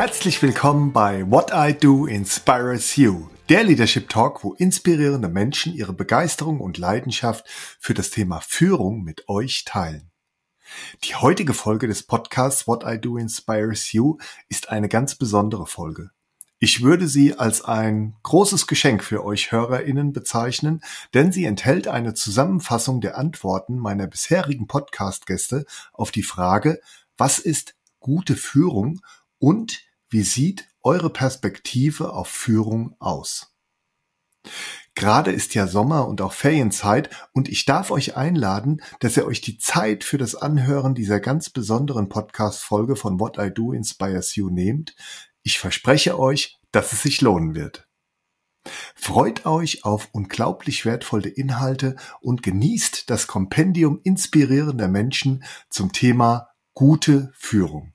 Herzlich willkommen bei What I Do Inspires You, der Leadership Talk, wo inspirierende Menschen ihre Begeisterung und Leidenschaft für das Thema Führung mit euch teilen. Die heutige Folge des Podcasts What I Do Inspires You ist eine ganz besondere Folge. Ich würde sie als ein großes Geschenk für euch Hörerinnen bezeichnen, denn sie enthält eine Zusammenfassung der Antworten meiner bisherigen Podcast-Gäste auf die Frage, was ist gute Führung und wie sieht eure Perspektive auf Führung aus? Gerade ist ja Sommer und auch Ferienzeit und ich darf euch einladen, dass ihr euch die Zeit für das Anhören dieser ganz besonderen Podcast-Folge von What I Do Inspires You nehmt, ich verspreche euch, dass es sich lohnen wird. Freut euch auf unglaublich wertvolle Inhalte und genießt das Kompendium inspirierender Menschen zum Thema gute Führung.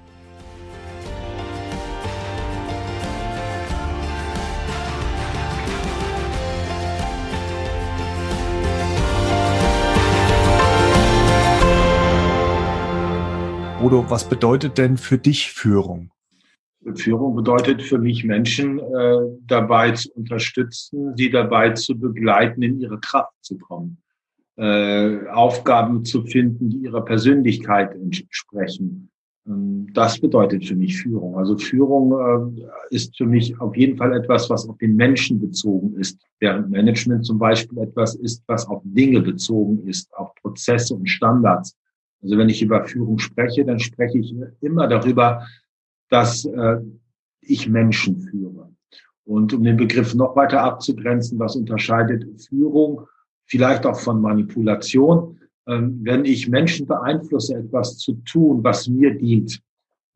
Bodo, was bedeutet denn für dich Führung? Führung bedeutet für mich, Menschen äh, dabei zu unterstützen, sie dabei zu begleiten, in ihre Kraft zu kommen, äh, Aufgaben zu finden, die ihrer Persönlichkeit entsprechen. Ähm, das bedeutet für mich Führung. Also Führung äh, ist für mich auf jeden Fall etwas, was auf den Menschen bezogen ist, während Management zum Beispiel etwas ist, was auf Dinge bezogen ist, auf Prozesse und Standards. Also wenn ich über Führung spreche, dann spreche ich immer darüber, dass äh, ich Menschen führe. Und um den Begriff noch weiter abzugrenzen, was unterscheidet Führung vielleicht auch von Manipulation? Ähm, wenn ich Menschen beeinflusse, etwas zu tun, was mir dient,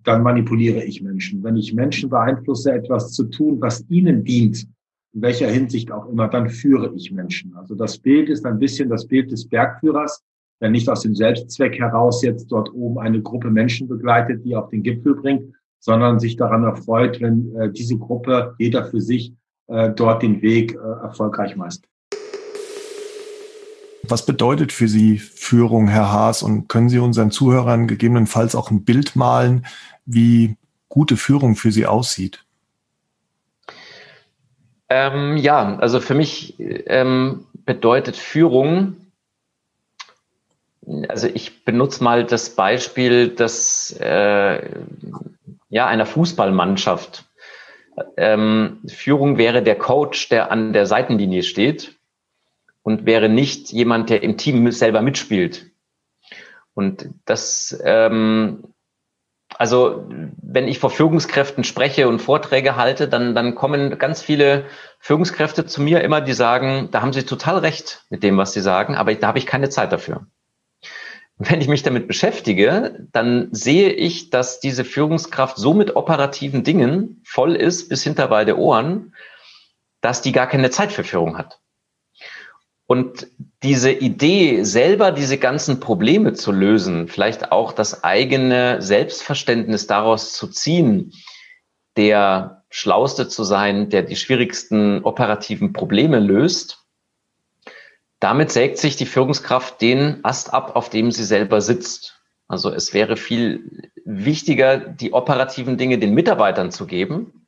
dann manipuliere ich Menschen. Wenn ich Menschen beeinflusse, etwas zu tun, was ihnen dient, in welcher Hinsicht auch immer, dann führe ich Menschen. Also das Bild ist ein bisschen das Bild des Bergführers, nicht aus dem Selbstzweck heraus jetzt dort oben eine Gruppe Menschen begleitet, die auf den Gipfel bringt, sondern sich daran erfreut, wenn äh, diese Gruppe, jeder für sich, äh, dort den Weg äh, erfolgreich meistert. Was bedeutet für Sie Führung, Herr Haas? Und können Sie unseren Zuhörern gegebenenfalls auch ein Bild malen, wie gute Führung für Sie aussieht? Ähm, ja, also für mich ähm, bedeutet Führung, also ich benutze mal das Beispiel, dass äh, ja, einer Fußballmannschaft. Ähm, Führung wäre der Coach, der an der Seitenlinie steht und wäre nicht jemand, der im Team selber mitspielt. Und das, ähm, also wenn ich vor Führungskräften spreche und Vorträge halte, dann, dann kommen ganz viele Führungskräfte zu mir immer, die sagen, da haben sie total recht mit dem, was sie sagen, aber da habe ich keine Zeit dafür. Wenn ich mich damit beschäftige, dann sehe ich, dass diese Führungskraft so mit operativen Dingen voll ist bis hinter beide Ohren, dass die gar keine Zeit für Führung hat. Und diese Idee, selber diese ganzen Probleme zu lösen, vielleicht auch das eigene Selbstverständnis daraus zu ziehen, der Schlauste zu sein, der die schwierigsten operativen Probleme löst, damit sägt sich die Führungskraft den Ast ab, auf dem sie selber sitzt. Also es wäre viel wichtiger, die operativen Dinge den Mitarbeitern zu geben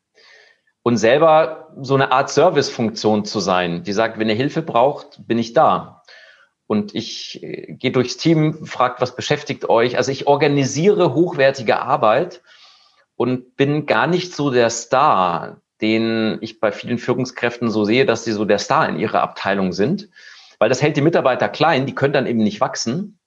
und selber so eine Art Servicefunktion zu sein, die sagt, wenn ihr Hilfe braucht, bin ich da. Und ich äh, gehe durchs Team, fragt, was beschäftigt euch. Also ich organisiere hochwertige Arbeit und bin gar nicht so der Star, den ich bei vielen Führungskräften so sehe, dass sie so der Star in ihrer Abteilung sind, weil das hält die Mitarbeiter klein, die können dann eben nicht wachsen.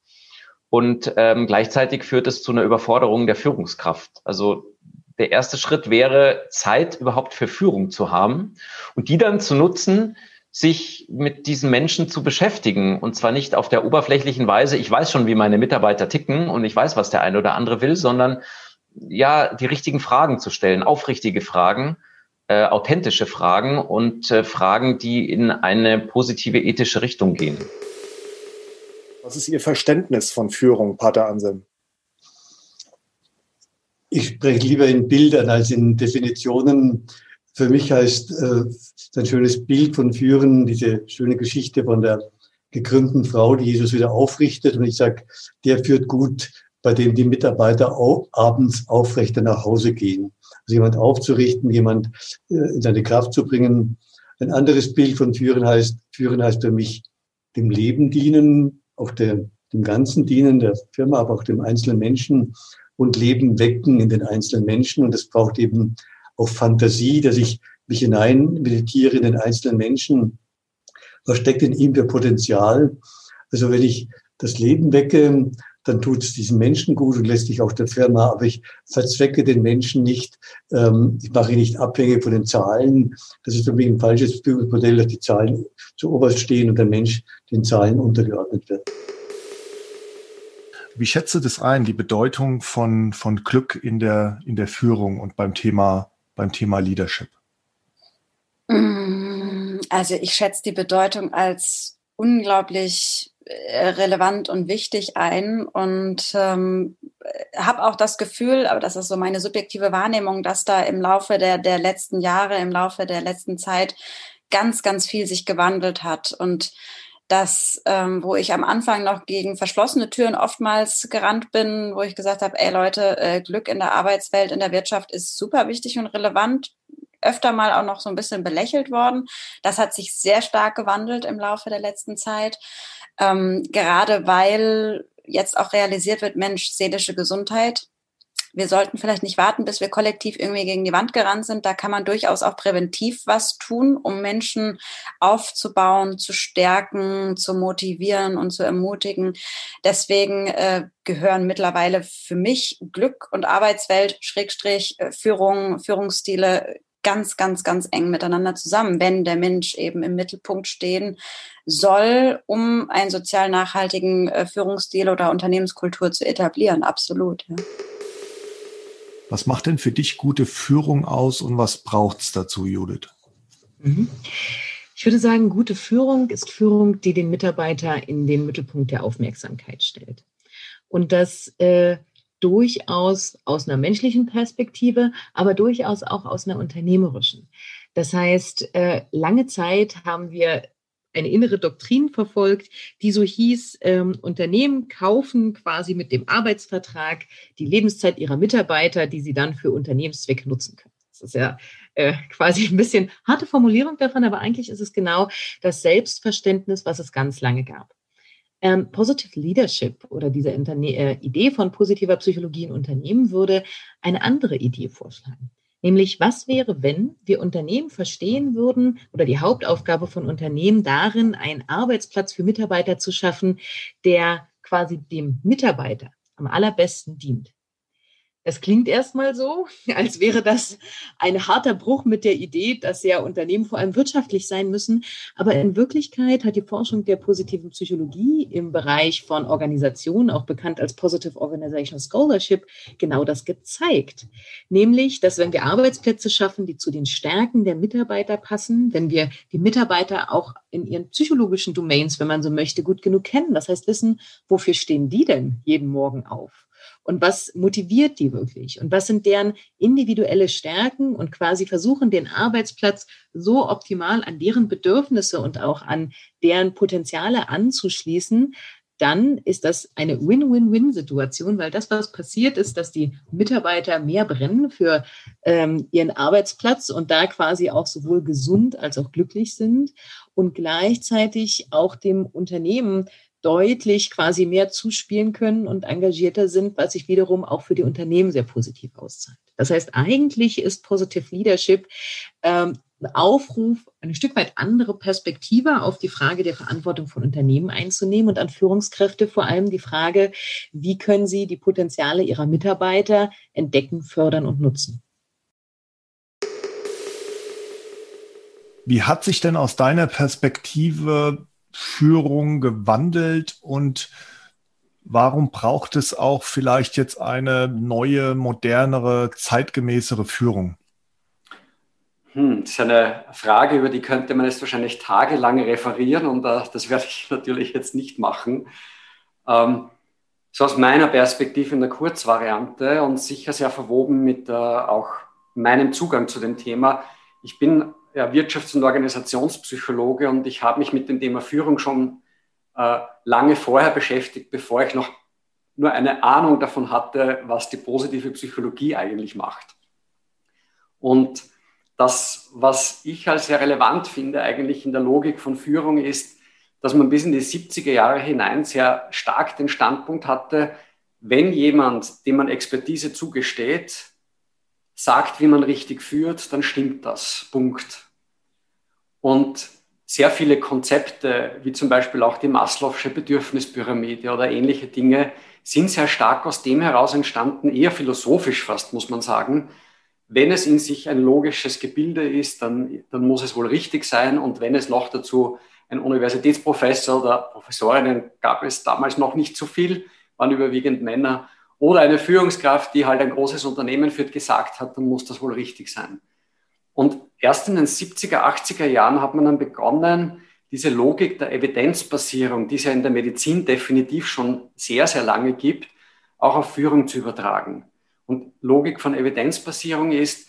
Und ähm, gleichzeitig führt es zu einer Überforderung der Führungskraft. Also der erste Schritt wäre, Zeit überhaupt für Führung zu haben und die dann zu nutzen, sich mit diesen Menschen zu beschäftigen. Und zwar nicht auf der oberflächlichen Weise, ich weiß schon, wie meine Mitarbeiter ticken und ich weiß, was der eine oder andere will, sondern ja, die richtigen Fragen zu stellen, aufrichtige Fragen, äh, authentische Fragen und äh, Fragen, die in eine positive ethische Richtung gehen. Was ist Ihr Verständnis von Führung, Pater Anselm? Ich spreche lieber in Bildern als in Definitionen. Für mich heißt äh, ein schönes Bild von Führen, diese schöne Geschichte von der gekrümmten Frau, die Jesus wieder aufrichtet. Und ich sage, der führt gut, bei dem die Mitarbeiter auch abends aufrechter nach Hause gehen. Also jemand aufzurichten, jemand äh, in seine Kraft zu bringen. Ein anderes Bild von Führen heißt, Führen heißt für mich dem Leben dienen, auch der, dem Ganzen dienen, der Firma, aber auch dem einzelnen Menschen und Leben wecken in den einzelnen Menschen. Und das braucht eben auch Fantasie, dass ich mich hinein meditiere in den einzelnen Menschen. Was steckt in ihm für Potenzial? Also wenn ich das Leben wecke, dann tut es diesen Menschen gut und letztlich auch der Firma. Aber ich verzwecke den Menschen nicht. Ähm, ich mache ihn nicht abhängig von den Zahlen. Das ist für mich ein falsches Führungsmodell, dass die Zahlen zu oberst stehen und der Mensch den Zahlen untergeordnet wird. Wie schätzt du das ein, die Bedeutung von, von Glück in der, in der Führung und beim Thema, beim Thema Leadership? Mm, also ich schätze die Bedeutung als unglaublich relevant und wichtig ein und ähm, habe auch das Gefühl, aber das ist so meine subjektive Wahrnehmung, dass da im Laufe der, der letzten Jahre, im Laufe der letzten Zeit ganz, ganz viel sich gewandelt hat. Und dass, ähm, wo ich am Anfang noch gegen verschlossene Türen oftmals gerannt bin, wo ich gesagt habe, ey Leute, äh, Glück in der Arbeitswelt, in der Wirtschaft ist super wichtig und relevant, öfter mal auch noch so ein bisschen belächelt worden. Das hat sich sehr stark gewandelt im Laufe der letzten Zeit, ähm, gerade weil jetzt auch realisiert wird, Mensch, seelische Gesundheit wir sollten vielleicht nicht warten, bis wir kollektiv irgendwie gegen die Wand gerannt sind. Da kann man durchaus auch präventiv was tun, um Menschen aufzubauen, zu stärken, zu motivieren und zu ermutigen. Deswegen äh, gehören mittlerweile für mich Glück und Arbeitswelt, Schrägstrich, äh, Führung, Führungsstile ganz, ganz, ganz eng miteinander zusammen, wenn der Mensch eben im Mittelpunkt stehen soll, um einen sozial nachhaltigen äh, Führungsstil oder Unternehmenskultur zu etablieren. Absolut. Ja. Was macht denn für dich gute Führung aus und was braucht es dazu, Judith? Mhm. Ich würde sagen, gute Führung ist Führung, die den Mitarbeiter in den Mittelpunkt der Aufmerksamkeit stellt. Und das äh, durchaus aus einer menschlichen Perspektive, aber durchaus auch aus einer unternehmerischen. Das heißt, äh, lange Zeit haben wir eine innere Doktrin verfolgt, die so hieß, ähm, Unternehmen kaufen quasi mit dem Arbeitsvertrag die Lebenszeit ihrer Mitarbeiter, die sie dann für Unternehmenszwecke nutzen können. Das ist ja äh, quasi ein bisschen harte Formulierung davon, aber eigentlich ist es genau das Selbstverständnis, was es ganz lange gab. Ähm, Positive Leadership oder diese Interne äh, Idee von positiver Psychologie in Unternehmen würde eine andere Idee vorschlagen. Nämlich, was wäre, wenn wir Unternehmen verstehen würden oder die Hauptaufgabe von Unternehmen darin, einen Arbeitsplatz für Mitarbeiter zu schaffen, der quasi dem Mitarbeiter am allerbesten dient. Es klingt erstmal so, als wäre das ein harter Bruch mit der Idee, dass ja Unternehmen vor allem wirtschaftlich sein müssen. Aber in Wirklichkeit hat die Forschung der positiven Psychologie im Bereich von Organisationen, auch bekannt als Positive Organizational Scholarship, genau das gezeigt. Nämlich, dass wenn wir Arbeitsplätze schaffen, die zu den Stärken der Mitarbeiter passen, wenn wir die Mitarbeiter auch in ihren psychologischen Domains, wenn man so möchte, gut genug kennen, das heißt wissen, wofür stehen die denn jeden Morgen auf? Und was motiviert die wirklich? Und was sind deren individuelle Stärken? Und quasi versuchen, den Arbeitsplatz so optimal an deren Bedürfnisse und auch an deren Potenziale anzuschließen, dann ist das eine Win-Win-Win-Situation, weil das, was passiert, ist, dass die Mitarbeiter mehr brennen für ähm, ihren Arbeitsplatz und da quasi auch sowohl gesund als auch glücklich sind und gleichzeitig auch dem Unternehmen deutlich quasi mehr zuspielen können und engagierter sind, was sich wiederum auch für die Unternehmen sehr positiv auszahlt. Das heißt, eigentlich ist Positive Leadership ähm, ein Aufruf, eine Stück weit andere Perspektive auf die Frage der Verantwortung von Unternehmen einzunehmen und an Führungskräfte vor allem die Frage, wie können sie die Potenziale ihrer Mitarbeiter entdecken, fördern und nutzen. Wie hat sich denn aus deiner Perspektive Führung gewandelt und warum braucht es auch vielleicht jetzt eine neue, modernere, zeitgemäßere Führung? Hm, das ist eine Frage, über die könnte man jetzt wahrscheinlich tagelang referieren und uh, das werde ich natürlich jetzt nicht machen. Ähm, so aus meiner Perspektive in der Kurzvariante und sicher sehr verwoben mit uh, auch meinem Zugang zu dem Thema. Ich bin ja, Wirtschafts- und Organisationspsychologe und ich habe mich mit dem Thema Führung schon uh, lange vorher beschäftigt, bevor ich noch nur eine Ahnung davon hatte, was die positive Psychologie eigentlich macht. Und das, was ich als sehr relevant finde, eigentlich in der Logik von Führung ist, dass man bis in die 70er Jahre hinein sehr stark den Standpunkt hatte, wenn jemand, dem man Expertise zugesteht, sagt, wie man richtig führt, dann stimmt das. Punkt. Und sehr viele Konzepte, wie zum Beispiel auch die Maslow'sche Bedürfnispyramide oder ähnliche Dinge, sind sehr stark aus dem heraus entstanden, eher philosophisch fast, muss man sagen, wenn es in sich ein logisches Gebilde ist, dann, dann muss es wohl richtig sein. Und wenn es noch dazu ein Universitätsprofessor oder Professorinnen gab es damals noch nicht so viel, waren überwiegend Männer, oder eine Führungskraft, die halt ein großes Unternehmen führt, gesagt hat, dann muss das wohl richtig sein. Und erst in den 70er, 80er Jahren hat man dann begonnen, diese Logik der Evidenzbasierung, die es ja in der Medizin definitiv schon sehr, sehr lange gibt, auch auf Führung zu übertragen. Und Logik von Evidenzbasierung ist,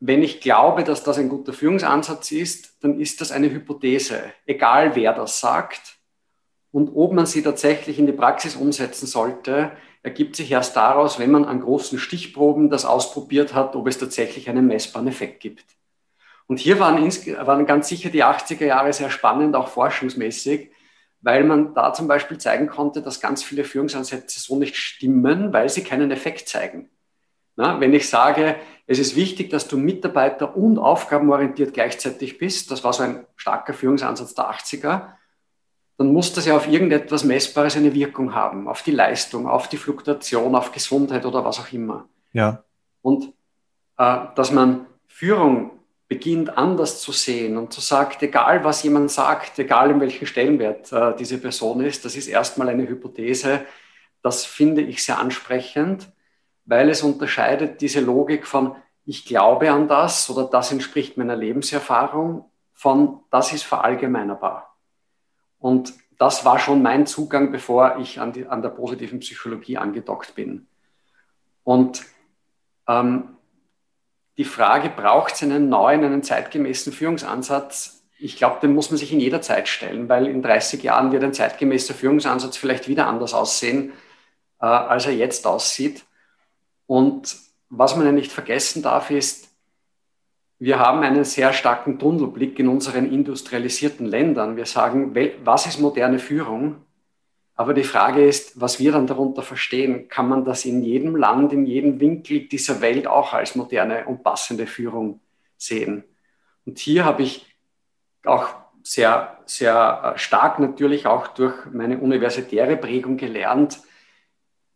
wenn ich glaube, dass das ein guter Führungsansatz ist, dann ist das eine Hypothese, egal wer das sagt. Und ob man sie tatsächlich in die Praxis umsetzen sollte, ergibt sich erst daraus, wenn man an großen Stichproben das ausprobiert hat, ob es tatsächlich einen messbaren Effekt gibt. Und hier waren, waren ganz sicher die 80er Jahre sehr spannend, auch forschungsmäßig, weil man da zum Beispiel zeigen konnte, dass ganz viele Führungsansätze so nicht stimmen, weil sie keinen Effekt zeigen. Na, wenn ich sage, es ist wichtig, dass du Mitarbeiter- und aufgabenorientiert gleichzeitig bist, das war so ein starker Führungsansatz der 80er, dann muss das ja auf irgendetwas Messbares eine Wirkung haben, auf die Leistung, auf die Fluktuation, auf Gesundheit oder was auch immer. Ja. Und äh, dass man Führung beginnt anders zu sehen und zu sagt, egal was jemand sagt, egal in welchem Stellenwert äh, diese Person ist, das ist erstmal eine Hypothese, das finde ich sehr ansprechend weil es unterscheidet diese Logik von ich glaube an das oder das entspricht meiner Lebenserfahrung von das ist verallgemeinerbar. Und das war schon mein Zugang, bevor ich an, die, an der positiven Psychologie angedockt bin. Und ähm, die Frage, braucht es einen neuen, einen zeitgemäßen Führungsansatz? Ich glaube, den muss man sich in jeder Zeit stellen, weil in 30 Jahren wird ein zeitgemäßer Führungsansatz vielleicht wieder anders aussehen, äh, als er jetzt aussieht. Und was man ja nicht vergessen darf, ist, wir haben einen sehr starken Tunnelblick in unseren industrialisierten Ländern. Wir sagen, was ist moderne Führung? Aber die Frage ist, was wir dann darunter verstehen, kann man das in jedem Land, in jedem Winkel dieser Welt auch als moderne und passende Führung sehen? Und hier habe ich auch sehr, sehr stark natürlich auch durch meine universitäre Prägung gelernt,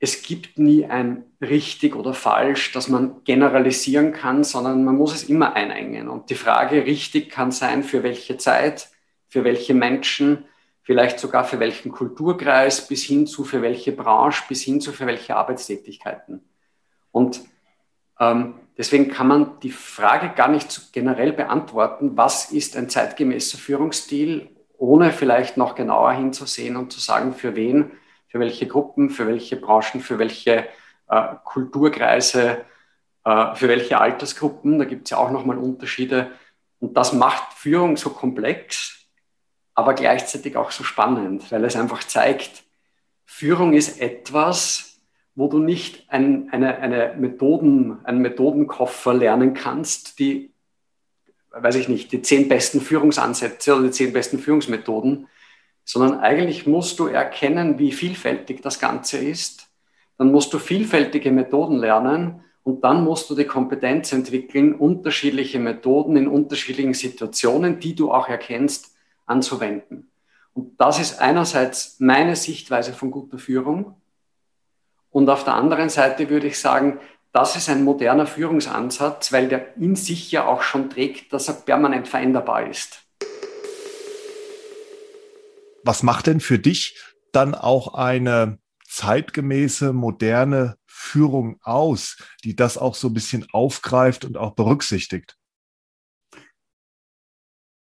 es gibt nie ein richtig oder falsch, dass man generalisieren kann, sondern man muss es immer einengen. Und die Frage richtig kann sein, für welche Zeit, für welche Menschen, vielleicht sogar für welchen Kulturkreis, bis hin zu für welche Branche, bis hin zu für welche Arbeitstätigkeiten. Und ähm, deswegen kann man die Frage gar nicht generell beantworten, was ist ein zeitgemäßer Führungsstil, ohne vielleicht noch genauer hinzusehen und zu sagen, für wen für welche Gruppen, für welche Branchen, für welche äh, Kulturkreise, äh, für welche Altersgruppen. Da gibt es ja auch nochmal Unterschiede. Und das macht Führung so komplex, aber gleichzeitig auch so spannend, weil es einfach zeigt, Führung ist etwas, wo du nicht ein, eine, eine Methoden, einen Methodenkoffer lernen kannst, die, weiß ich nicht, die zehn besten Führungsansätze oder die zehn besten Führungsmethoden, sondern eigentlich musst du erkennen, wie vielfältig das Ganze ist. Dann musst du vielfältige Methoden lernen und dann musst du die Kompetenz entwickeln, unterschiedliche Methoden in unterschiedlichen Situationen, die du auch erkennst, anzuwenden. Und das ist einerseits meine Sichtweise von guter Führung. Und auf der anderen Seite würde ich sagen, das ist ein moderner Führungsansatz, weil der in sich ja auch schon trägt, dass er permanent veränderbar ist was macht denn für dich dann auch eine zeitgemäße, moderne Führung aus, die das auch so ein bisschen aufgreift und auch berücksichtigt?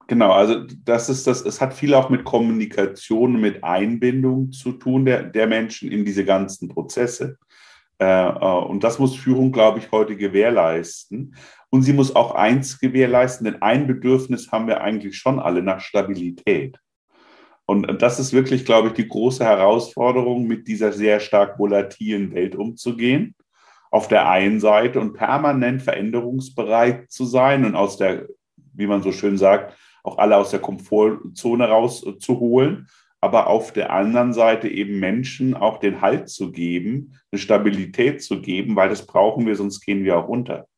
Genau, also das ist das, es hat viel auch mit Kommunikation, mit Einbindung zu tun der, der Menschen in diese ganzen Prozesse. Äh, äh, und das muss Führung, glaube ich, heute gewährleisten. Und sie muss auch eins gewährleisten, denn ein Bedürfnis haben wir eigentlich schon alle nach Stabilität. Und das ist wirklich, glaube ich, die große Herausforderung, mit dieser sehr stark volatilen Welt umzugehen. Auf der einen Seite und permanent veränderungsbereit zu sein und aus der, wie man so schön sagt, auch alle aus der Komfortzone rauszuholen, aber auf der anderen Seite eben Menschen auch den Halt zu geben, eine Stabilität zu geben, weil das brauchen wir, sonst gehen wir auch unter.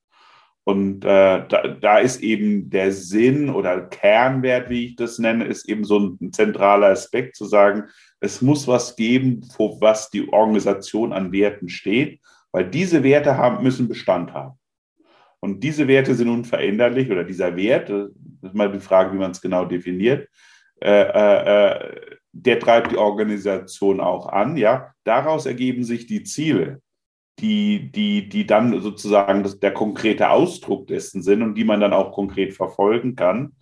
Und äh, da, da ist eben der Sinn oder Kernwert, wie ich das nenne, ist eben so ein zentraler Aspekt zu sagen, es muss was geben, vor was die Organisation an Werten steht, weil diese Werte haben, müssen Bestand haben. Und diese Werte sind unveränderlich oder dieser Wert, das ist mal die Frage, wie man es genau definiert, äh, äh, äh, der treibt die Organisation auch an. Ja, daraus ergeben sich die Ziele, die, die, die dann sozusagen das, der konkrete Ausdruck dessen sind und die man dann auch konkret verfolgen kann.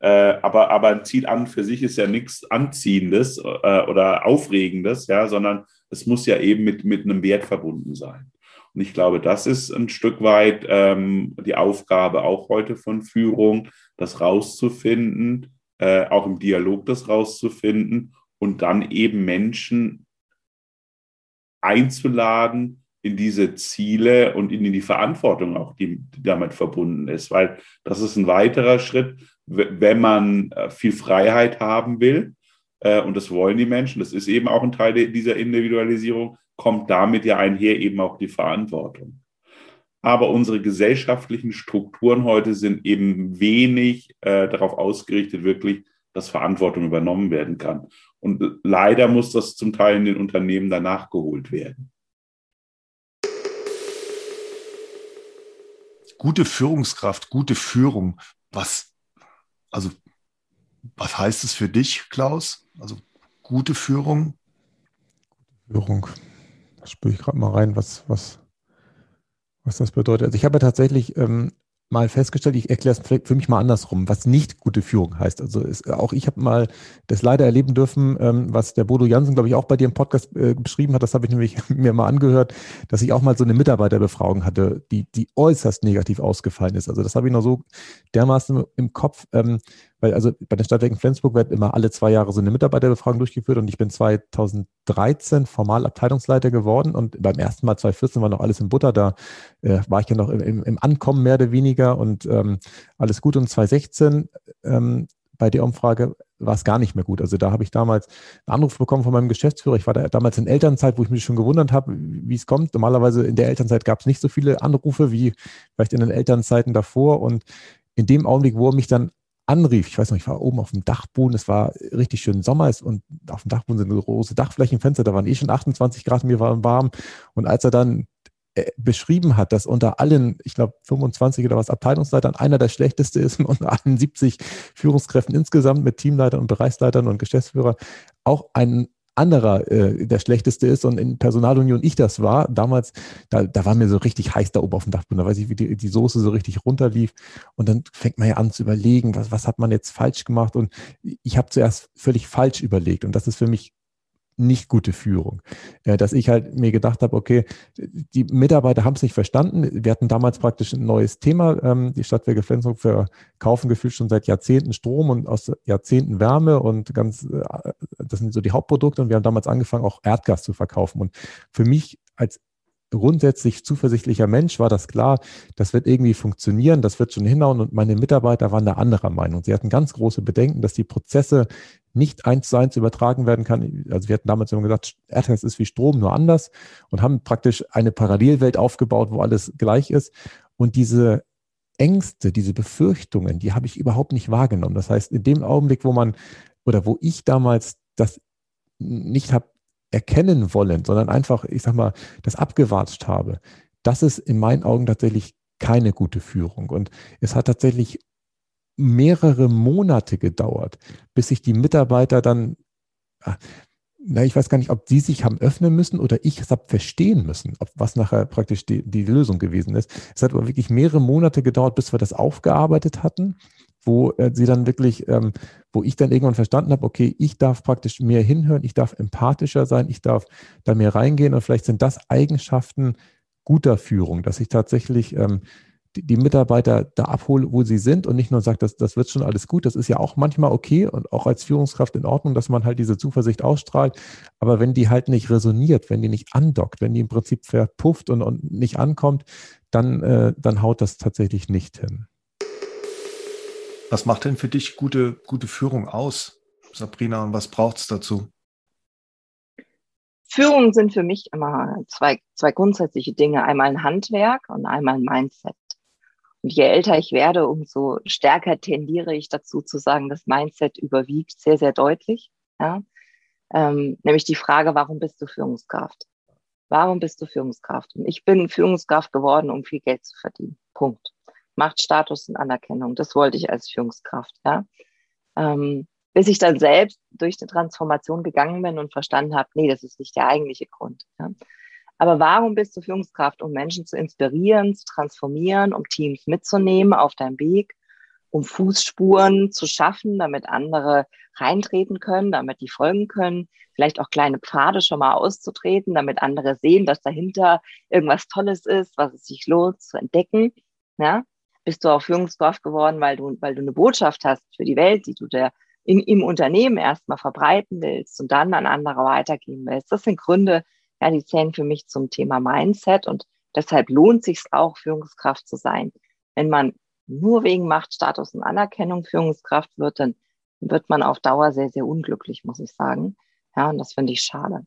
Äh, aber, aber ein Ziel an für sich ist ja nichts Anziehendes äh, oder Aufregendes, ja, sondern es muss ja eben mit, mit einem Wert verbunden sein. Und ich glaube, das ist ein Stück weit ähm, die Aufgabe auch heute von Führung, das rauszufinden, äh, auch im Dialog das rauszufinden und dann eben Menschen einzuladen in diese Ziele und in die Verantwortung auch, die, damit verbunden ist. Weil das ist ein weiterer Schritt, wenn man äh, viel Freiheit haben will, äh, und das wollen die Menschen, das ist eben auch ein Teil dieser Individualisierung, kommt damit ja einher eben auch die Verantwortung. Aber unsere gesellschaftlichen Strukturen heute sind eben wenig äh, darauf ausgerichtet, wirklich, dass Verantwortung übernommen werden kann. Und leider muss das zum Teil in den Unternehmen danach geholt werden. Gute Führungskraft, gute Führung. Was, also, was heißt es für dich, Klaus? Also, gute Führung? Führung. Da spüre ich gerade mal rein, was, was, was das bedeutet. Also ich habe ja tatsächlich ähm, mal festgestellt, ich erkläre es für mich mal andersrum, was nicht gute Führung heißt. Also ist, auch ich habe mal das leider erleben dürfen, ähm, was der Bodo Jansen, glaube ich, auch bei dir im Podcast äh, beschrieben hat, das habe ich nämlich mir mal angehört, dass ich auch mal so eine Mitarbeiterbefragung hatte, die, die äußerst negativ ausgefallen ist. Also das habe ich noch so dermaßen im Kopf. Ähm, weil also bei den Stadtwerken Flensburg wird immer alle zwei Jahre so eine Mitarbeiterbefragung durchgeführt und ich bin 2013 formal Abteilungsleiter geworden und beim ersten Mal 2014 war noch alles in Butter, da äh, war ich ja noch im, im, Ankommen mehr oder weniger und ähm, alles gut und 2016 ähm, bei der Umfrage war es gar nicht mehr gut. Also da habe ich damals einen Anruf bekommen von meinem Geschäftsführer. Ich war da damals in Elternzeit, wo ich mich schon gewundert habe, wie es kommt. Normalerweise in der Elternzeit gab es nicht so viele Anrufe wie vielleicht in den Elternzeiten davor. Und in dem Augenblick, wo er mich dann anrief. Ich weiß noch, ich war oben auf dem Dachboden, es war richtig schön Sommer und auf dem Dachboden sind große Dachflächenfenster, da waren eh schon 28 Grad, mir war warm. Und als er dann beschrieben hat, dass unter allen, ich glaube 25 oder was Abteilungsleitern einer der schlechteste ist und unter allen 70 Führungskräften insgesamt mit Teamleitern und Bereichsleitern und Geschäftsführer auch ein anderer äh, der schlechteste ist und in Personalunion ich das war, damals, da, da war mir so richtig heiß da oben auf dem Dachboden, da weiß ich, wie die, die Soße so richtig runterlief und dann fängt man ja an zu überlegen, was, was hat man jetzt falsch gemacht und ich habe zuerst völlig falsch überlegt und das ist für mich nicht gute Führung. Äh, dass ich halt mir gedacht habe, okay, die Mitarbeiter haben es nicht verstanden. Wir hatten damals praktisch ein neues Thema. Ähm, die Stadtwerke Flensburg verkaufen gefühlt schon seit Jahrzehnten Strom und aus Jahrzehnten Wärme und ganz, äh, das sind so die Hauptprodukte. Und wir haben damals angefangen, auch Erdgas zu verkaufen. Und für mich als grundsätzlich zuversichtlicher Mensch war das klar, das wird irgendwie funktionieren, das wird schon hinhauen und meine Mitarbeiter waren da anderer Meinung. Sie hatten ganz große Bedenken, dass die Prozesse nicht eins zu eins übertragen werden kann. Also wir hatten damals immer gesagt, Erdgas ist wie Strom, nur anders und haben praktisch eine Parallelwelt aufgebaut, wo alles gleich ist. Und diese Ängste, diese Befürchtungen, die habe ich überhaupt nicht wahrgenommen. Das heißt, in dem Augenblick, wo man oder wo ich damals das nicht habe erkennen wollen, sondern einfach, ich sag mal, das abgewatscht habe, das ist in meinen Augen tatsächlich keine gute Führung. Und es hat tatsächlich mehrere Monate gedauert, bis sich die Mitarbeiter dann, ah, na, ich weiß gar nicht, ob sie sich haben öffnen müssen oder ich es habe verstehen müssen, ob was nachher praktisch die, die Lösung gewesen ist. Es hat aber wirklich mehrere Monate gedauert, bis wir das aufgearbeitet hatten wo äh, sie dann wirklich, ähm, wo ich dann irgendwann verstanden habe, okay, ich darf praktisch mehr hinhören, ich darf empathischer sein, ich darf da mehr reingehen und vielleicht sind das Eigenschaften guter Führung, dass ich tatsächlich ähm, die, die Mitarbeiter da abhole, wo sie sind und nicht nur sagt, das, das wird schon alles gut. Das ist ja auch manchmal okay und auch als Führungskraft in Ordnung, dass man halt diese Zuversicht ausstrahlt. Aber wenn die halt nicht resoniert, wenn die nicht andockt, wenn die im Prinzip verpufft und, und nicht ankommt, dann, äh, dann haut das tatsächlich nicht hin. Was macht denn für dich gute, gute Führung aus, Sabrina, und was braucht es dazu? Führung sind für mich immer zwei, zwei grundsätzliche Dinge. Einmal ein Handwerk und einmal ein Mindset. Und je älter ich werde, umso stärker tendiere ich dazu zu sagen, das Mindset überwiegt sehr, sehr deutlich. Ja? Ähm, nämlich die Frage, warum bist du Führungskraft? Warum bist du Führungskraft? Und ich bin Führungskraft geworden, um viel Geld zu verdienen. Punkt. Macht Status und Anerkennung. Das wollte ich als Führungskraft. Ja? Ähm, bis ich dann selbst durch die Transformation gegangen bin und verstanden habe, nee, das ist nicht der eigentliche Grund. Ja? Aber warum bist du Führungskraft? Um Menschen zu inspirieren, zu transformieren, um Teams mitzunehmen auf deinem Weg, um Fußspuren zu schaffen, damit andere reintreten können, damit die folgen können, vielleicht auch kleine Pfade schon mal auszutreten, damit andere sehen, dass dahinter irgendwas Tolles ist, was es sich lohnt zu entdecken. Ja? Bist du auch Führungskraft geworden, weil du, weil du eine Botschaft hast für die Welt, die du der in, im Unternehmen erstmal verbreiten willst und dann an andere weitergeben willst. Das sind Gründe, ja, die zählen für mich zum Thema Mindset und deshalb lohnt sich auch, Führungskraft zu sein. Wenn man nur wegen Machtstatus und Anerkennung Führungskraft wird, dann wird man auf Dauer sehr, sehr unglücklich, muss ich sagen. Ja, und das finde ich schade.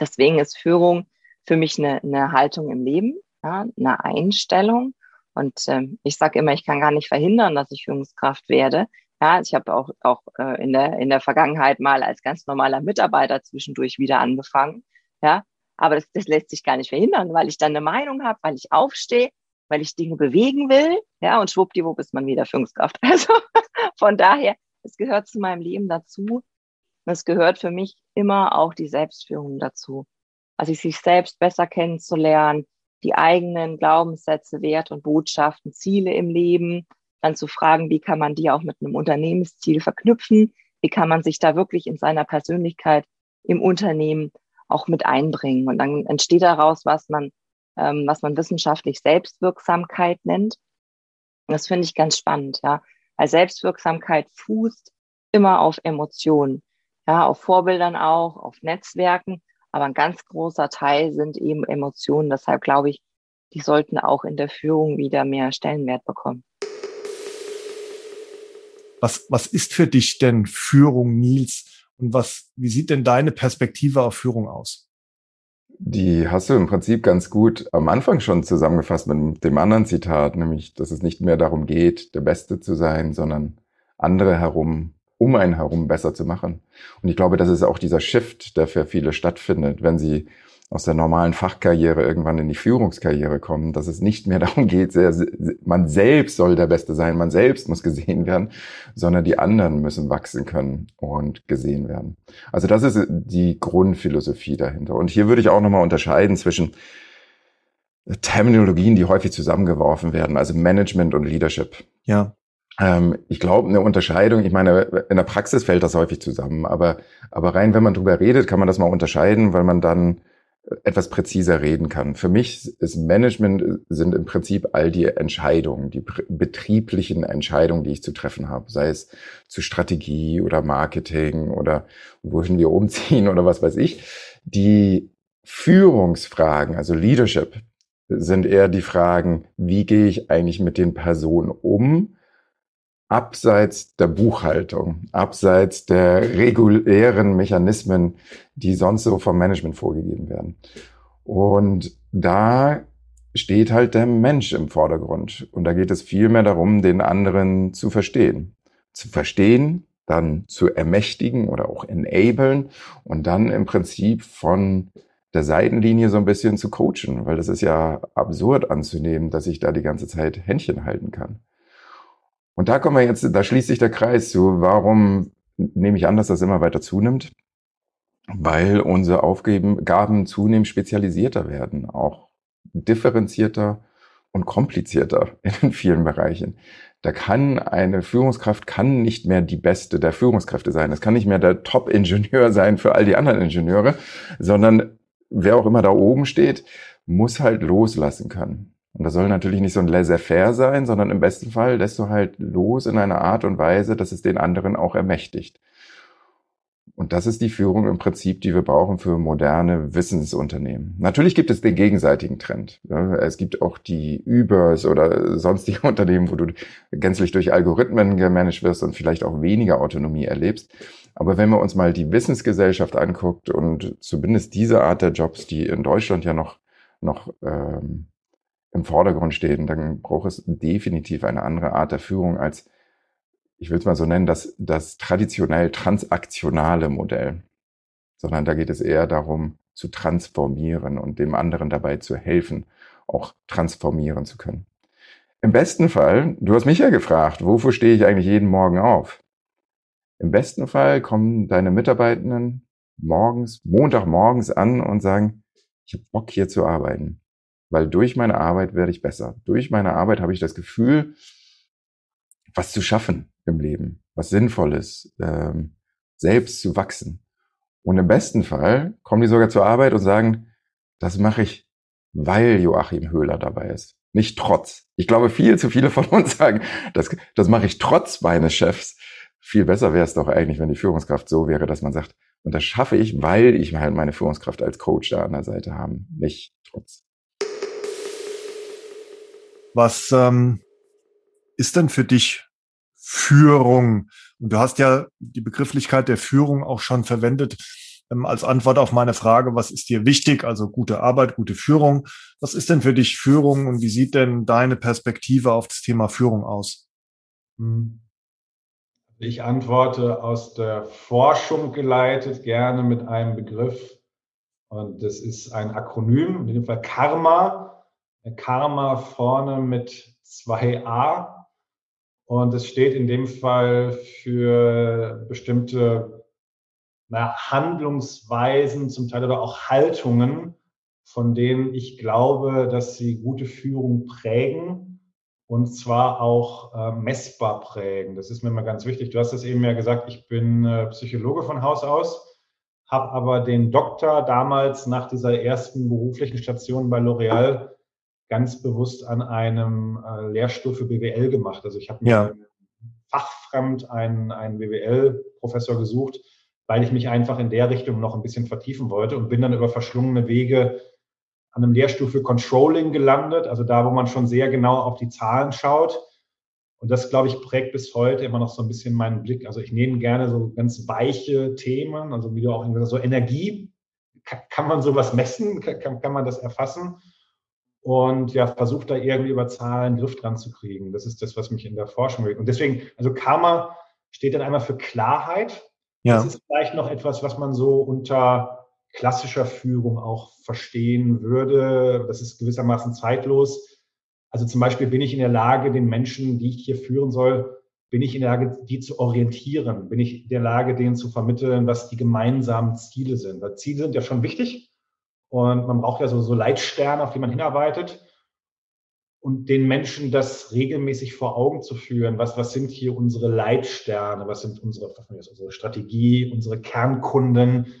Deswegen ist Führung für mich eine, eine Haltung im Leben, ja, eine Einstellung. Und ähm, ich sage immer, ich kann gar nicht verhindern, dass ich Führungskraft werde. Ja, ich habe auch, auch äh, in, der, in der Vergangenheit mal als ganz normaler Mitarbeiter zwischendurch wieder angefangen. Ja, aber das, das lässt sich gar nicht verhindern, weil ich dann eine Meinung habe, weil ich aufstehe, weil ich Dinge bewegen will. Ja, und schwuppdiwupp ist man wieder Führungskraft. Also von daher, es gehört zu meinem Leben dazu. Es gehört für mich immer auch die Selbstführung dazu. Also sich selbst besser kennenzulernen, die eigenen Glaubenssätze, Werte und Botschaften, Ziele im Leben, dann zu fragen, wie kann man die auch mit einem Unternehmensziel verknüpfen? Wie kann man sich da wirklich in seiner Persönlichkeit im Unternehmen auch mit einbringen. Und dann entsteht daraus, was man, ähm, was man wissenschaftlich Selbstwirksamkeit nennt. Das finde ich ganz spannend, ja. Weil Selbstwirksamkeit fußt immer auf Emotionen, ja, auf Vorbildern auch, auf Netzwerken. Aber ein ganz großer Teil sind eben Emotionen. Deshalb glaube ich, die sollten auch in der Führung wieder mehr Stellenwert bekommen. Was, was ist für dich denn Führung, Nils? Und was, wie sieht denn deine Perspektive auf Führung aus? Die hast du im Prinzip ganz gut am Anfang schon zusammengefasst mit dem anderen Zitat, nämlich, dass es nicht mehr darum geht, der Beste zu sein, sondern andere herum, um einen herum besser zu machen. Und ich glaube, das ist auch dieser Shift, der für viele stattfindet, wenn sie aus der normalen Fachkarriere irgendwann in die Führungskarriere kommen, dass es nicht mehr darum geht, sehr, man selbst soll der Beste sein, man selbst muss gesehen werden, sondern die anderen müssen wachsen können und gesehen werden. Also das ist die Grundphilosophie dahinter. Und hier würde ich auch nochmal unterscheiden zwischen Terminologien, die häufig zusammengeworfen werden, also Management und Leadership. Ja. Ähm, ich glaube, eine Unterscheidung, ich meine, in der Praxis fällt das häufig zusammen, aber, aber rein, wenn man drüber redet, kann man das mal unterscheiden, weil man dann etwas präziser reden kann. Für mich ist Management sind im Prinzip all die Entscheidungen, die betrieblichen Entscheidungen, die ich zu treffen habe, sei es zu Strategie oder Marketing oder wohin wir umziehen oder was weiß ich. Die Führungsfragen, also Leadership, sind eher die Fragen, wie gehe ich eigentlich mit den Personen um? Abseits der Buchhaltung, abseits der regulären Mechanismen, die sonst so vom Management vorgegeben werden. Und da steht halt der Mensch im Vordergrund. Und da geht es viel mehr darum, den anderen zu verstehen. Zu verstehen, dann zu ermächtigen oder auch enablen und dann im Prinzip von der Seitenlinie so ein bisschen zu coachen, weil das ist ja absurd anzunehmen, dass ich da die ganze Zeit Händchen halten kann. Und da kommen wir jetzt, da schließt sich der Kreis zu. Warum nehme ich an, dass das immer weiter zunimmt? Weil unsere Aufgaben zunehmend spezialisierter werden, auch differenzierter und komplizierter in vielen Bereichen. Da kann eine Führungskraft kann nicht mehr die beste der Führungskräfte sein. Es kann nicht mehr der Top-Ingenieur sein für all die anderen Ingenieure, sondern wer auch immer da oben steht, muss halt loslassen können. Und das soll natürlich nicht so ein laissez-faire sein, sondern im besten Fall lässt du halt los in einer Art und Weise, dass es den anderen auch ermächtigt. Und das ist die Führung im Prinzip, die wir brauchen für moderne Wissensunternehmen. Natürlich gibt es den gegenseitigen Trend. Es gibt auch die Ubers oder sonstige Unternehmen, wo du gänzlich durch Algorithmen gemanagt wirst und vielleicht auch weniger Autonomie erlebst. Aber wenn man uns mal die Wissensgesellschaft anguckt und zumindest diese Art der Jobs, die in Deutschland ja noch, noch ähm, im Vordergrund stehen, dann braucht es definitiv eine andere Art der Führung als ich will es mal so nennen, das, das traditionell transaktionale Modell, sondern da geht es eher darum, zu transformieren und dem anderen dabei zu helfen, auch transformieren zu können. Im besten Fall, du hast mich ja gefragt, wofür stehe ich eigentlich jeden Morgen auf? Im besten Fall kommen deine Mitarbeitenden morgens, Montagmorgens an und sagen, ich habe Bock hier zu arbeiten, weil durch meine Arbeit werde ich besser. Durch meine Arbeit habe ich das Gefühl, was zu schaffen, im Leben, was Sinnvolles, ähm, selbst zu wachsen. Und im besten Fall kommen die sogar zur Arbeit und sagen, das mache ich, weil Joachim Höhler dabei ist. Nicht trotz. Ich glaube, viel zu viele von uns sagen, das, das mache ich trotz meines Chefs. Viel besser wäre es doch eigentlich, wenn die Führungskraft so wäre, dass man sagt, und das schaffe ich, weil ich halt meine Führungskraft als Coach da an der Seite haben, nicht trotz. Was ähm, ist denn für dich Führung. Und du hast ja die Begrifflichkeit der Führung auch schon verwendet ähm, als Antwort auf meine Frage, was ist dir wichtig? Also gute Arbeit, gute Führung. Was ist denn für dich Führung und wie sieht denn deine Perspektive auf das Thema Führung aus? Hm. Ich antworte aus der Forschung geleitet gerne mit einem Begriff. Und das ist ein Akronym, in dem Fall Karma. Karma vorne mit zwei A und es steht in dem Fall für bestimmte na, Handlungsweisen, zum Teil oder auch Haltungen, von denen ich glaube, dass sie gute Führung prägen und zwar auch äh, messbar prägen. Das ist mir immer ganz wichtig. Du hast es eben ja gesagt, ich bin äh, Psychologe von Haus aus, habe aber den Doktor damals nach dieser ersten beruflichen Station bei L'Oréal ganz bewusst an einem äh, Lehrstuhl für BWL gemacht. Also ich habe mir ja. fachfremd einen, einen BWL-Professor gesucht, weil ich mich einfach in der Richtung noch ein bisschen vertiefen wollte und bin dann über verschlungene Wege an einem Lehrstuhl für Controlling gelandet, also da, wo man schon sehr genau auf die Zahlen schaut. Und das, glaube ich, prägt bis heute immer noch so ein bisschen meinen Blick. Also ich nehme gerne so ganz weiche Themen, also wie du auch so Energie. Kann, kann man sowas messen? Kann, kann man das erfassen? Und ja, versucht da irgendwie über Zahlen Griff dran zu kriegen. Das ist das, was mich in der Forschung will. Und deswegen, also Karma steht dann einmal für Klarheit. Ja. Das ist vielleicht noch etwas, was man so unter klassischer Führung auch verstehen würde. Das ist gewissermaßen zeitlos. Also zum Beispiel bin ich in der Lage, den Menschen, die ich hier führen soll, bin ich in der Lage, die zu orientieren? Bin ich in der Lage, denen zu vermitteln, was die gemeinsamen Ziele sind? Weil Ziele sind ja schon wichtig, und man braucht ja so, so Leitsterne, auf die man hinarbeitet. Und den Menschen das regelmäßig vor Augen zu führen. Was, was sind hier unsere Leitsterne? Was sind unsere, was unsere Strategie, unsere Kernkunden?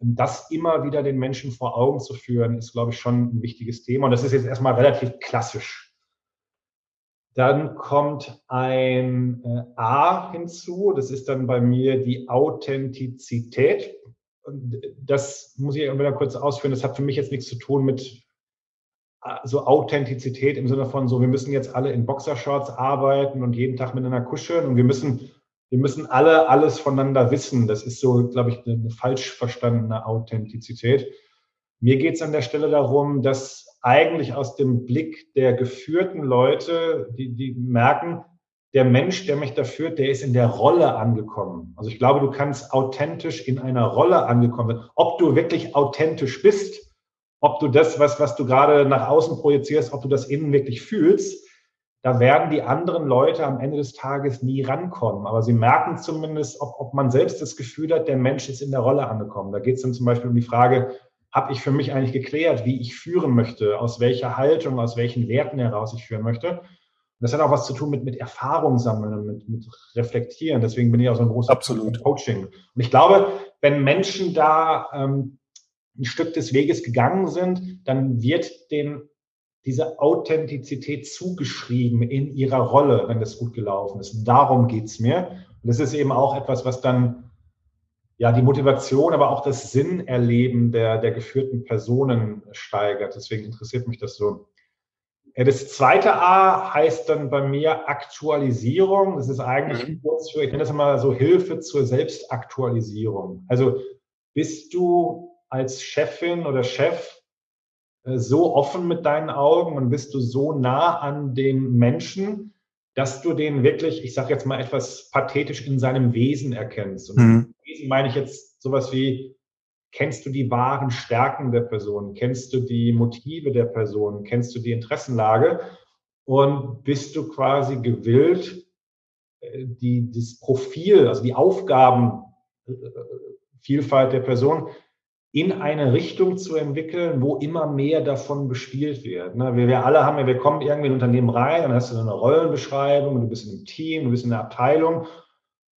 Das immer wieder den Menschen vor Augen zu führen, ist, glaube ich, schon ein wichtiges Thema. Und das ist jetzt erstmal relativ klassisch. Dann kommt ein äh, A hinzu. Das ist dann bei mir die Authentizität das muss ich wieder kurz ausführen, das hat für mich jetzt nichts zu tun mit äh, so Authentizität im Sinne von so, wir müssen jetzt alle in Boxershorts arbeiten und jeden Tag miteinander kuscheln und wir müssen, wir müssen alle alles voneinander wissen. Das ist so, glaube ich, eine falsch verstandene Authentizität. Mir geht es an der Stelle darum, dass eigentlich aus dem Blick der geführten Leute, die, die merken, der Mensch, der mich da führt, der ist in der Rolle angekommen. Also ich glaube, du kannst authentisch in einer Rolle angekommen sein. Ob du wirklich authentisch bist, ob du das, was, was du gerade nach außen projizierst, ob du das innen wirklich fühlst, da werden die anderen Leute am Ende des Tages nie rankommen. Aber sie merken zumindest, ob, ob man selbst das Gefühl hat, der Mensch ist in der Rolle angekommen. Da geht es dann zum Beispiel um die Frage, habe ich für mich eigentlich geklärt, wie ich führen möchte, aus welcher Haltung, aus welchen Werten heraus ich führen möchte. Das hat auch was zu tun mit, mit Erfahrung sammeln, mit, mit reflektieren. Deswegen bin ich auch so ein großer Absolut. Coaching. Und ich glaube, wenn Menschen da ähm, ein Stück des Weges gegangen sind, dann wird denen diese Authentizität zugeschrieben in ihrer Rolle, wenn das gut gelaufen ist. Darum geht's mir. Und das ist eben auch etwas, was dann ja die Motivation, aber auch das Sinnerleben der, der geführten Personen steigert. Deswegen interessiert mich das so. Das zweite A heißt dann bei mir Aktualisierung. Das ist eigentlich mhm. kurz für, ich nenne das immer so Hilfe zur Selbstaktualisierung. Also bist du als Chefin oder Chef äh, so offen mit deinen Augen und bist du so nah an dem Menschen, dass du den wirklich, ich sage jetzt mal etwas pathetisch in seinem Wesen erkennst. Und mhm. Wesen meine ich jetzt sowas wie, kennst du die wahren Stärken der Person? Kennst du die Motive der Person? Kennst du die Interessenlage? Und bist du quasi gewillt, äh, die, das Profil, also die Aufgabenvielfalt der Person in eine Richtung zu entwickeln, wo immer mehr davon bespielt wird. Ne? Wir, wir alle haben ja, wir kommen irgendwie in ein Unternehmen rein, dann hast du eine Rollenbeschreibung, du bist in einem Team, du bist in einer Abteilung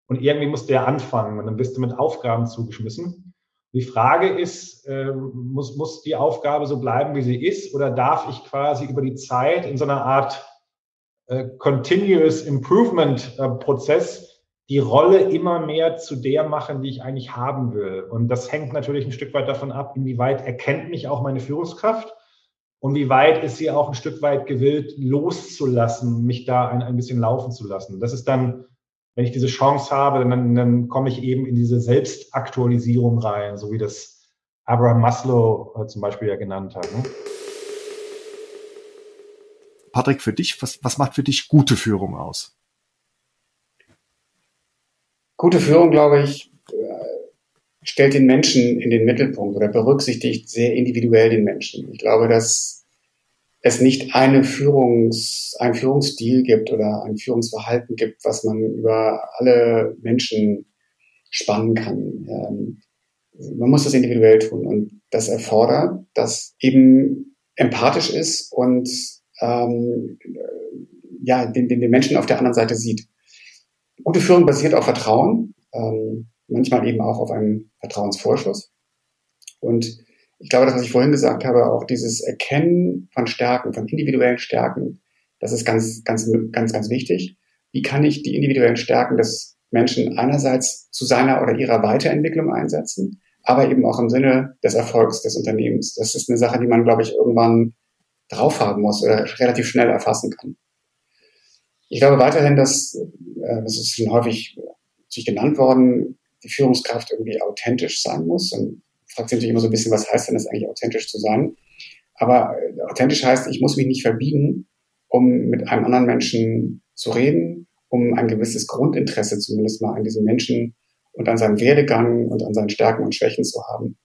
und irgendwie musst du ja anfangen und dann bist du mit Aufgaben zugeschmissen. Die Frage ist, äh, muss, muss die Aufgabe so bleiben, wie sie ist, oder darf ich quasi über die Zeit in so einer Art äh, Continuous Improvement äh, Prozess die Rolle immer mehr zu der machen, die ich eigentlich haben will. Und das hängt natürlich ein Stück weit davon ab, inwieweit erkennt mich auch meine Führungskraft und wie weit ist sie auch ein Stück weit gewillt, loszulassen, mich da ein, ein bisschen laufen zu lassen. Das ist dann, wenn ich diese Chance habe, dann, dann komme ich eben in diese Selbstaktualisierung rein, so wie das Abraham Maslow äh, zum Beispiel ja genannt hat. Ne? Patrick, für dich, was, was macht für dich gute Führung aus? Gute Führung, glaube ich, stellt den Menschen in den Mittelpunkt oder berücksichtigt sehr individuell den Menschen. Ich glaube, dass es nicht eine Führungs, ein Führungsstil gibt oder ein Führungsverhalten gibt, was man über alle Menschen spannen kann. Ähm, man muss das individuell tun und das erfordert, dass eben empathisch ist und ähm, ja den, den, den Menschen auf der anderen Seite sieht. Gute Führung basiert auf Vertrauen, ähm, manchmal eben auch auf einem Vertrauensvorschuss. Und ich glaube, das, was ich vorhin gesagt habe, auch dieses Erkennen von Stärken, von individuellen Stärken, das ist ganz, ganz, ganz, ganz wichtig. Wie kann ich die individuellen Stärken des Menschen einerseits zu seiner oder ihrer Weiterentwicklung einsetzen, aber eben auch im Sinne des Erfolgs des Unternehmens. Das ist eine Sache, die man, glaube ich, irgendwann drauf haben muss oder relativ schnell erfassen kann. Ich glaube weiterhin, dass, äh, das ist schon häufig sich genannt worden, die Führungskraft irgendwie authentisch sein muss. Und fragt sich natürlich immer so ein bisschen, was heißt denn das eigentlich authentisch zu sein? Aber äh, authentisch heißt, ich muss mich nicht verbiegen, um mit einem anderen Menschen zu reden, um ein gewisses Grundinteresse zumindest mal an diesem Menschen und an seinem Werdegang und an seinen Stärken und Schwächen zu haben.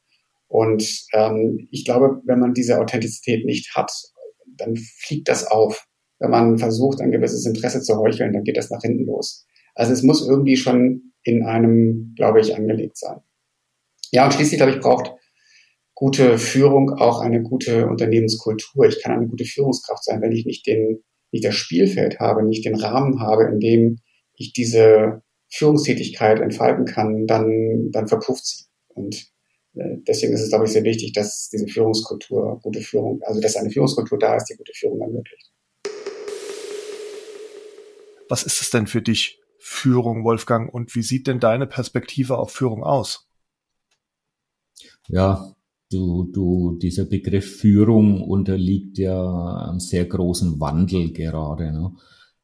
Und ähm, ich glaube, wenn man diese Authentizität nicht hat, dann fliegt das auf wenn man versucht, ein gewisses Interesse zu heucheln, dann geht das nach hinten los. Also es muss irgendwie schon in einem, glaube ich, angelegt sein. Ja, und schließlich, glaube ich, braucht gute Führung auch eine gute Unternehmenskultur. Ich kann eine gute Führungskraft sein, wenn ich nicht den, nicht das Spielfeld habe, nicht den Rahmen habe, in dem ich diese Führungstätigkeit entfalten kann, dann, dann verpufft sie. Und äh, deswegen ist es, glaube ich, sehr wichtig, dass diese Führungskultur, gute Führung, also dass eine Führungskultur da ist, die gute Führung ermöglicht. Was ist es denn für dich, Führung, Wolfgang? Und wie sieht denn deine Perspektive auf Führung aus? Ja, du, du, dieser Begriff Führung unterliegt ja einem sehr großen Wandel gerade. Ne?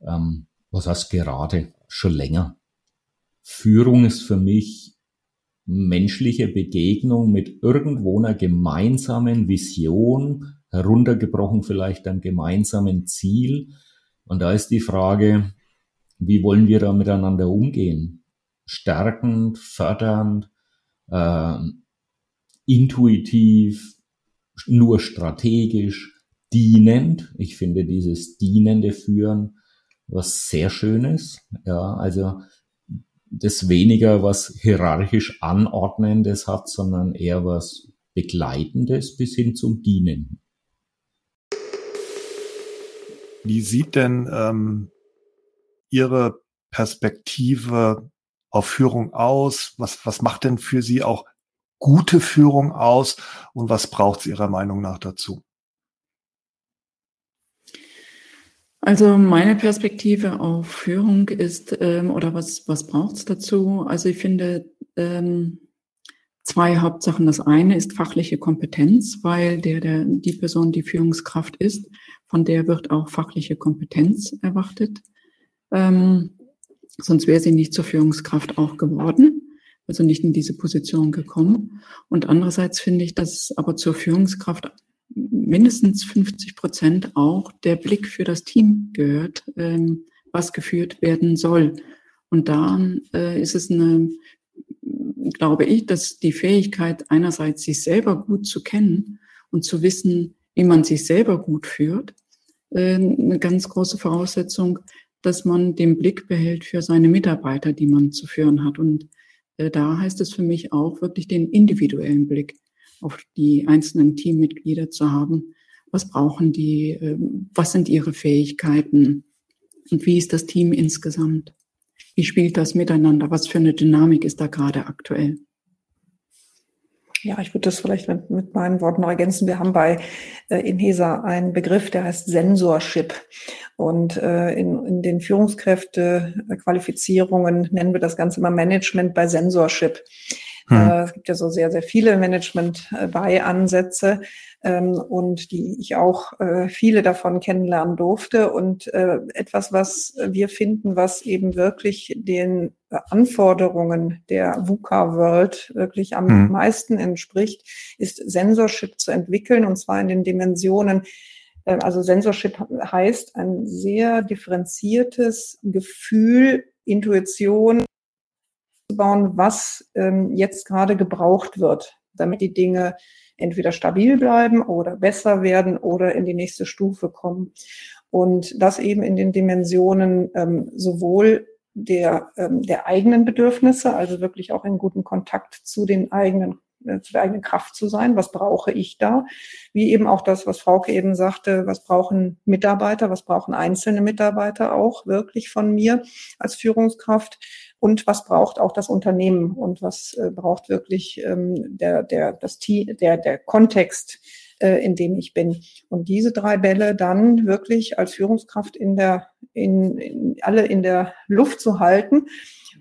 Ähm, was heißt gerade? Schon länger. Führung ist für mich menschliche Begegnung mit irgendwo einer gemeinsamen Vision, heruntergebrochen vielleicht einem gemeinsamen Ziel. Und da ist die Frage, wie wollen wir da miteinander umgehen? Stärkend, fördernd, äh, intuitiv, nur strategisch, dienend. Ich finde dieses dienende Führen was sehr Schönes. Ja, also das weniger was hierarchisch anordnendes hat, sondern eher was Begleitendes bis hin zum Dienen. Wie sieht denn ähm, Ihre Perspektive auf Führung aus? Was, was macht denn für Sie auch gute Führung aus und was braucht es Ihrer Meinung nach dazu? Also meine Perspektive auf Führung ist, ähm, oder was, was braucht es dazu? Also ich finde ähm, zwei Hauptsachen. Das eine ist fachliche Kompetenz, weil der, der, die Person, die Führungskraft ist, von der wird auch fachliche Kompetenz erwartet. Ähm, sonst wäre sie nicht zur Führungskraft auch geworden, also nicht in diese Position gekommen. Und andererseits finde ich, dass aber zur Führungskraft mindestens 50 Prozent auch der Blick für das Team gehört, ähm, was geführt werden soll. Und da äh, ist es eine, glaube ich, dass die Fähigkeit einerseits sich selber gut zu kennen und zu wissen, wie man sich selber gut führt, äh, eine ganz große Voraussetzung, dass man den Blick behält für seine Mitarbeiter, die man zu führen hat. Und da heißt es für mich auch wirklich den individuellen Blick auf die einzelnen Teammitglieder zu haben. Was brauchen die? Ähm, was sind ihre Fähigkeiten? Und wie ist das Team insgesamt? Wie spielt das miteinander? Was für eine Dynamik ist da gerade aktuell? Ja, ich würde das vielleicht mit, mit meinen Worten noch ergänzen. Wir haben bei äh, Inhesa einen Begriff, der heißt Sensorship. Und äh, in, in den Führungskräfte-Qualifizierungen nennen wir das Ganze immer Management bei Sensorship. Hm. Äh, es gibt ja so sehr, sehr viele Management-bei-Ansätze ähm, und die ich auch äh, viele davon kennenlernen durfte. Und äh, etwas, was wir finden, was eben wirklich den Anforderungen der VUCA-World wirklich am hm. meisten entspricht, ist Sensorship zu entwickeln und zwar in den Dimensionen also Sensorship heißt ein sehr differenziertes Gefühl, Intuition, bauen, was ähm, jetzt gerade gebraucht wird, damit die Dinge entweder stabil bleiben oder besser werden oder in die nächste Stufe kommen. Und das eben in den Dimensionen ähm, sowohl der, ähm, der eigenen Bedürfnisse, also wirklich auch in guten Kontakt zu den eigenen äh, zu der eigenen Kraft zu sein. Was brauche ich da? Wie eben auch das, was Frauke eben sagte, was brauchen Mitarbeiter, was brauchen einzelne Mitarbeiter auch wirklich von mir als Führungskraft? Und was braucht auch das Unternehmen und was äh, braucht wirklich ähm, der, der, das der, der Kontext, äh, in dem ich bin. Und diese drei Bälle dann wirklich als Führungskraft in der, in, in alle in der Luft zu halten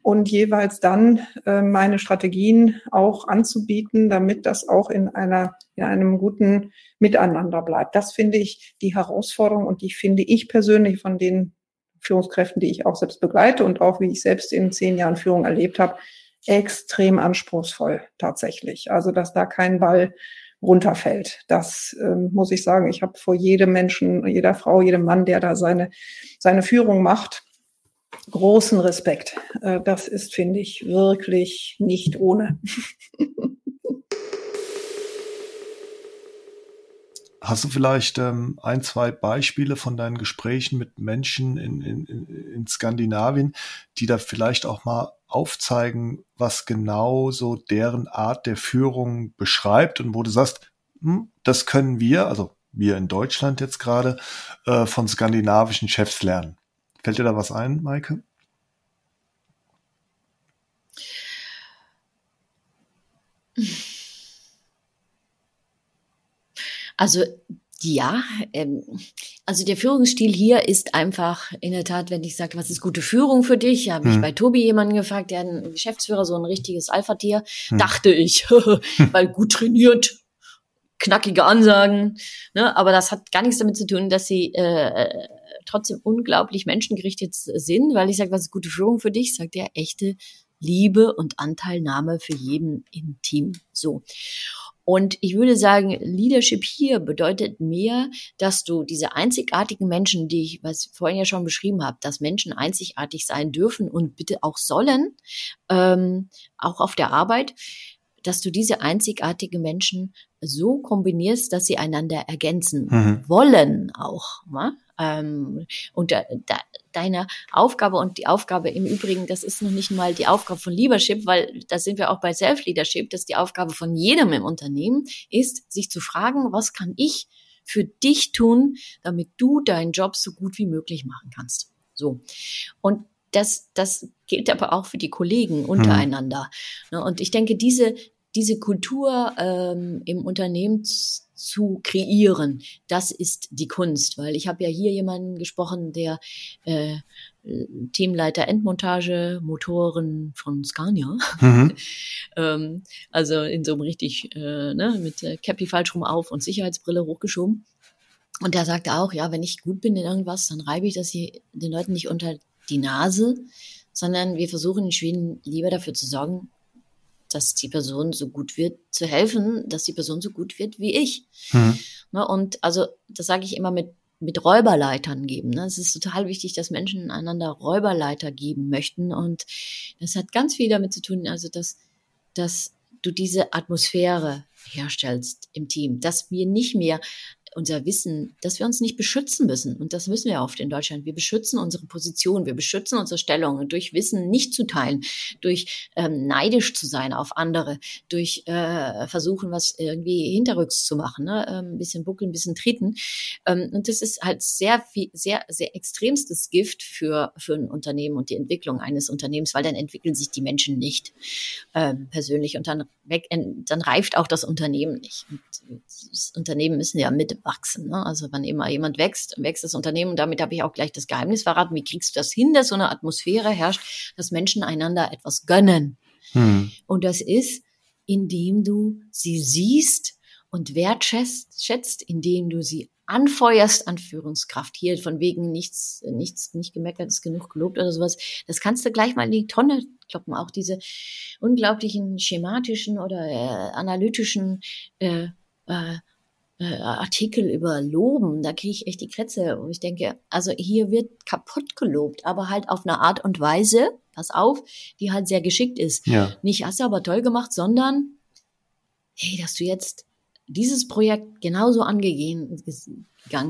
und jeweils dann äh, meine Strategien auch anzubieten, damit das auch in einer in einem guten Miteinander bleibt. Das finde ich die Herausforderung und die finde ich persönlich von den Führungskräften, die ich auch selbst begleite und auch wie ich selbst in zehn Jahren Führung erlebt habe, extrem anspruchsvoll tatsächlich. Also dass da kein Ball runterfällt. Das ähm, muss ich sagen. Ich habe vor jedem Menschen, jeder Frau, jedem Mann, der da seine, seine Führung macht, großen Respekt. Äh, das ist, finde ich, wirklich nicht ohne. Hast du vielleicht ähm, ein, zwei Beispiele von deinen Gesprächen mit Menschen in, in, in Skandinavien, die da vielleicht auch mal aufzeigen, was genau so deren Art der Führung beschreibt und wo du sagst, hm, das können wir, also wir in Deutschland jetzt gerade, äh, von skandinavischen Chefs lernen. Fällt dir da was ein, Maike? Also ja, ähm, also der Führungsstil hier ist einfach in der Tat, wenn ich sage, was ist gute Führung für dich, habe hm. ich bei Tobi jemanden gefragt, der ein Geschäftsführer, so ein richtiges Alpha-Tier, hm. dachte ich, weil gut trainiert, knackige Ansagen, ne? aber das hat gar nichts damit zu tun, dass sie äh, trotzdem unglaublich menschengerichtet sind, weil ich sage, was ist gute Führung für dich, sagt er, echte Liebe und Anteilnahme für jeden im Team. So. Und ich würde sagen, Leadership hier bedeutet mehr, dass du diese einzigartigen Menschen, die ich, was ich vorhin ja schon beschrieben habe, dass Menschen einzigartig sein dürfen und bitte auch sollen, ähm, auch auf der Arbeit, dass du diese einzigartigen Menschen so kombinierst, dass sie einander ergänzen mhm. wollen auch. Ne? Ähm, und da, da, deine Aufgabe und die Aufgabe im Übrigen, das ist noch nicht mal die Aufgabe von Leadership, weil da sind wir auch bei Self-Leadership, dass die Aufgabe von jedem im Unternehmen ist, sich zu fragen, was kann ich für dich tun, damit du deinen Job so gut wie möglich machen kannst. So. Und das, das gilt aber auch für die Kollegen untereinander. Hm. Und ich denke, diese, diese Kultur ähm, im Unternehmen zu kreieren, das ist die Kunst. Weil ich habe ja hier jemanden gesprochen, der äh, Teamleiter Endmontage, Motoren von Scania. Mhm. ähm, also in so einem richtig, äh, ne, mit äh, Cappy falsch rum auf und Sicherheitsbrille hochgeschoben. Und der sagte auch, ja, wenn ich gut bin in irgendwas, dann reibe ich das hier den Leuten nicht unter die Nase, sondern wir versuchen in Schweden lieber dafür zu sorgen, dass die Person so gut wird, zu helfen, dass die Person so gut wird wie ich. Mhm. Ne, und also, das sage ich immer mit, mit Räuberleitern geben. Ne? Es ist total wichtig, dass Menschen einander Räuberleiter geben möchten. Und das hat ganz viel damit zu tun, also dass, dass du diese Atmosphäre herstellst im Team, dass wir nicht mehr unser Wissen, dass wir uns nicht beschützen müssen. Und das müssen wir oft in Deutschland. Wir beschützen unsere Position, wir beschützen unsere Stellung durch Wissen nicht zu teilen, durch ähm, neidisch zu sein auf andere, durch äh, versuchen, was irgendwie hinterrücks zu machen, ne? ähm, ein bisschen buckeln, ein bisschen treten. Ähm, und das ist halt sehr viel, sehr, sehr extremstes Gift für, für ein Unternehmen und die Entwicklung eines Unternehmens, weil dann entwickeln sich die Menschen nicht ähm, persönlich und dann, weg, dann reift auch das Unternehmen nicht. Und das Unternehmen müssen ja mit wachsen. Ne? Also wann immer jemand wächst, wächst das Unternehmen. Und damit habe ich auch gleich das Geheimnis verraten. Wie kriegst du das hin, dass so eine Atmosphäre herrscht, dass Menschen einander etwas gönnen? Hm. Und das ist, indem du sie siehst und wertschätzt, schätzt, indem du sie anfeuerst an Führungskraft. Hier von wegen nichts, nichts, nicht gemeckert ist genug gelobt oder sowas. Das kannst du gleich mal in die Tonne kloppen. Auch diese unglaublichen schematischen oder äh, analytischen äh, äh, äh, Artikel über Loben, da kriege ich echt die Krätze. Und ich denke, also hier wird kaputt gelobt, aber halt auf eine Art und Weise, pass auf, die halt sehr geschickt ist. Ja. Nicht hast du aber toll gemacht, sondern hey, dass du jetzt dieses Projekt genauso angegangen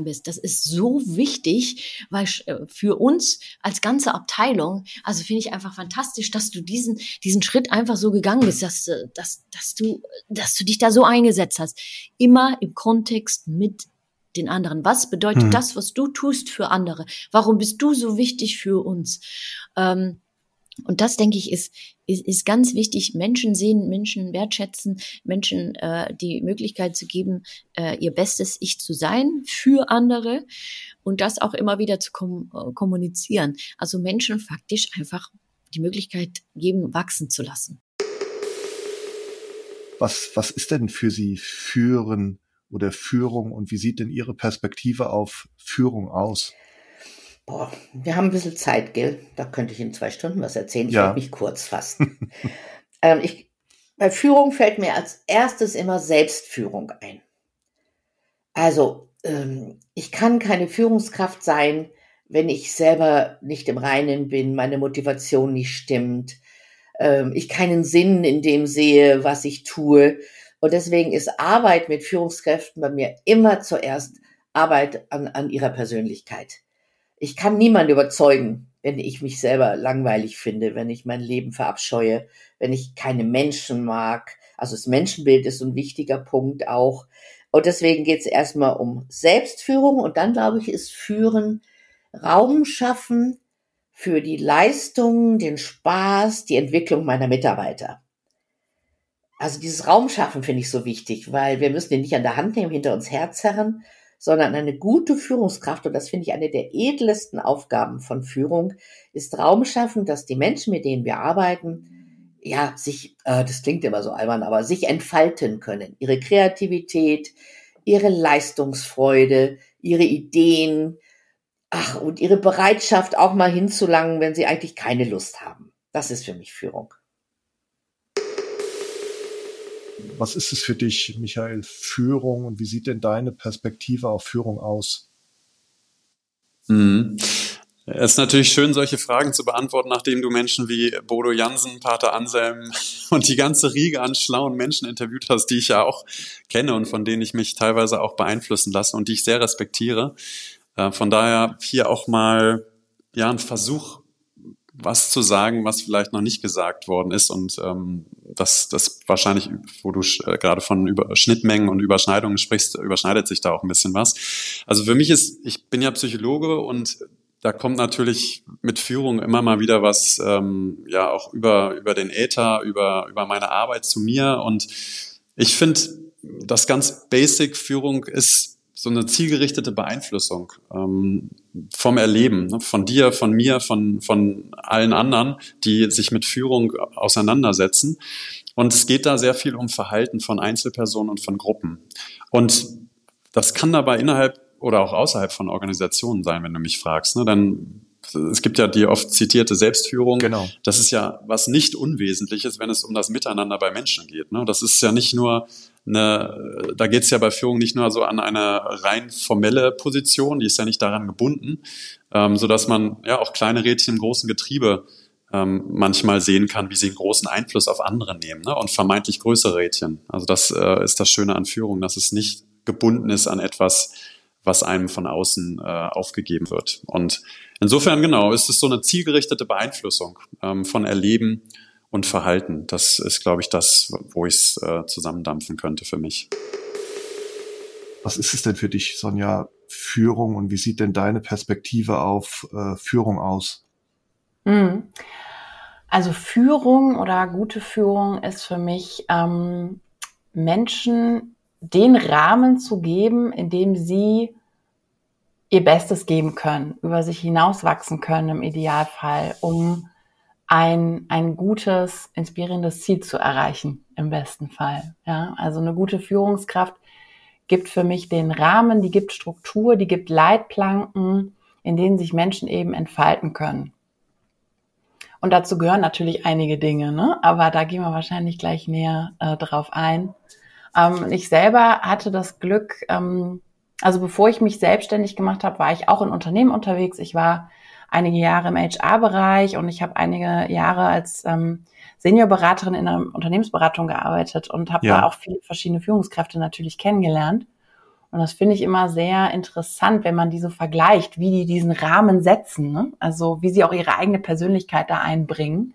bist. Das ist so wichtig, weil äh, für uns als ganze Abteilung, also finde ich einfach fantastisch, dass du diesen, diesen Schritt einfach so gegangen bist, dass, äh, dass, dass du, dass du dich da so eingesetzt hast. Immer im Kontext mit den anderen. Was bedeutet hm. das, was du tust für andere? Warum bist du so wichtig für uns? Ähm, und das, denke ich, ist, ist, ist ganz wichtig. Menschen sehen, Menschen wertschätzen, Menschen äh, die Möglichkeit zu geben, äh, ihr bestes Ich zu sein für andere und das auch immer wieder zu kom äh, kommunizieren. Also Menschen faktisch einfach die Möglichkeit geben, wachsen zu lassen. Was, was ist denn für Sie Führen oder Führung und wie sieht denn Ihre Perspektive auf Führung aus? Boah, wir haben ein bisschen Zeit, gell? Da könnte ich in zwei Stunden was erzählen. Ich ja. werde mich kurz fassen. ähm, ich, bei Führung fällt mir als erstes immer Selbstführung ein. Also, ähm, ich kann keine Führungskraft sein, wenn ich selber nicht im Reinen bin, meine Motivation nicht stimmt, ähm, ich keinen Sinn in dem sehe, was ich tue. Und deswegen ist Arbeit mit Führungskräften bei mir immer zuerst Arbeit an, an ihrer Persönlichkeit ich kann niemanden überzeugen, wenn ich mich selber langweilig finde, wenn ich mein Leben verabscheue, wenn ich keine Menschen mag. Also das Menschenbild ist ein wichtiger Punkt auch. Und deswegen geht es erstmal um Selbstführung und dann, glaube ich, ist Führen Raum schaffen für die Leistung, den Spaß, die Entwicklung meiner Mitarbeiter. Also dieses Raum schaffen finde ich so wichtig, weil wir müssen den nicht an der Hand nehmen, hinter uns herzerren, sondern eine gute Führungskraft, und das finde ich eine der edlesten Aufgaben von Führung, ist Raum schaffen, dass die Menschen, mit denen wir arbeiten, ja, sich, äh, das klingt immer so albern, aber sich entfalten können. Ihre Kreativität, ihre Leistungsfreude, ihre Ideen, ach, und ihre Bereitschaft auch mal hinzulangen, wenn sie eigentlich keine Lust haben. Das ist für mich Führung. Was ist es für dich, Michael, Führung und wie sieht denn deine Perspektive auf Führung aus? Mhm. Es ist natürlich schön, solche Fragen zu beantworten, nachdem du Menschen wie Bodo Jansen, Pater Anselm und die ganze Riege an schlauen Menschen interviewt hast, die ich ja auch kenne und von denen ich mich teilweise auch beeinflussen lasse und die ich sehr respektiere. Äh, von daher hier auch mal ja ein Versuch, was zu sagen, was vielleicht noch nicht gesagt worden ist und ähm, das, das wahrscheinlich, wo du äh, gerade von Über Schnittmengen und Überschneidungen sprichst, überschneidet sich da auch ein bisschen was. Also für mich ist, ich bin ja Psychologe und da kommt natürlich mit Führung immer mal wieder was, ähm, ja auch über über den Äther, über über meine Arbeit zu mir und ich finde, das ganz Basic Führung ist so eine zielgerichtete Beeinflussung ähm, vom Erleben, ne? von dir, von mir, von, von allen anderen, die sich mit Führung auseinandersetzen. Und es geht da sehr viel um Verhalten von Einzelpersonen und von Gruppen. Und das kann dabei innerhalb oder auch außerhalb von Organisationen sein, wenn du mich fragst. Ne? Dann es gibt ja die oft zitierte Selbstführung. Genau. Das ist ja was nicht Unwesentliches, wenn es um das Miteinander bei Menschen geht. Ne? Das ist ja nicht nur eine, da geht es ja bei Führung nicht nur so an eine rein formelle Position, die ist ja nicht daran gebunden, ähm, so dass man ja auch kleine Rädchen im großen Getriebe ähm, manchmal sehen kann, wie sie einen großen Einfluss auf andere nehmen ne? und vermeintlich größere Rädchen. Also das äh, ist das Schöne an Führung, dass es nicht gebunden ist an etwas, was einem von außen äh, aufgegeben wird. Und insofern genau ist es so eine zielgerichtete Beeinflussung ähm, von Erleben und Verhalten. Das ist, glaube ich, das, wo ich es äh, zusammendampfen könnte für mich. Was ist es denn für dich, Sonja, Führung und wie sieht denn deine Perspektive auf äh, Führung aus? Hm. Also Führung oder gute Führung ist für mich ähm, Menschen den Rahmen zu geben, in dem sie ihr Bestes geben können, über sich hinauswachsen können im Idealfall, um ein, ein gutes, inspirierendes Ziel zu erreichen, im besten Fall. Ja, also eine gute Führungskraft gibt für mich den Rahmen, die gibt Struktur, die gibt Leitplanken, in denen sich Menschen eben entfalten können. Und dazu gehören natürlich einige Dinge, ne? aber da gehen wir wahrscheinlich gleich näher äh, drauf ein. Ähm, ich selber hatte das Glück, ähm, also bevor ich mich selbstständig gemacht habe, war ich auch in Unternehmen unterwegs. Ich war einige Jahre im HR-Bereich und ich habe einige Jahre als ähm, Seniorberaterin in einer Unternehmensberatung gearbeitet und habe ja. da auch viele verschiedene Führungskräfte natürlich kennengelernt. Und das finde ich immer sehr interessant, wenn man die so vergleicht, wie die diesen Rahmen setzen. Ne? Also wie sie auch ihre eigene Persönlichkeit da einbringen.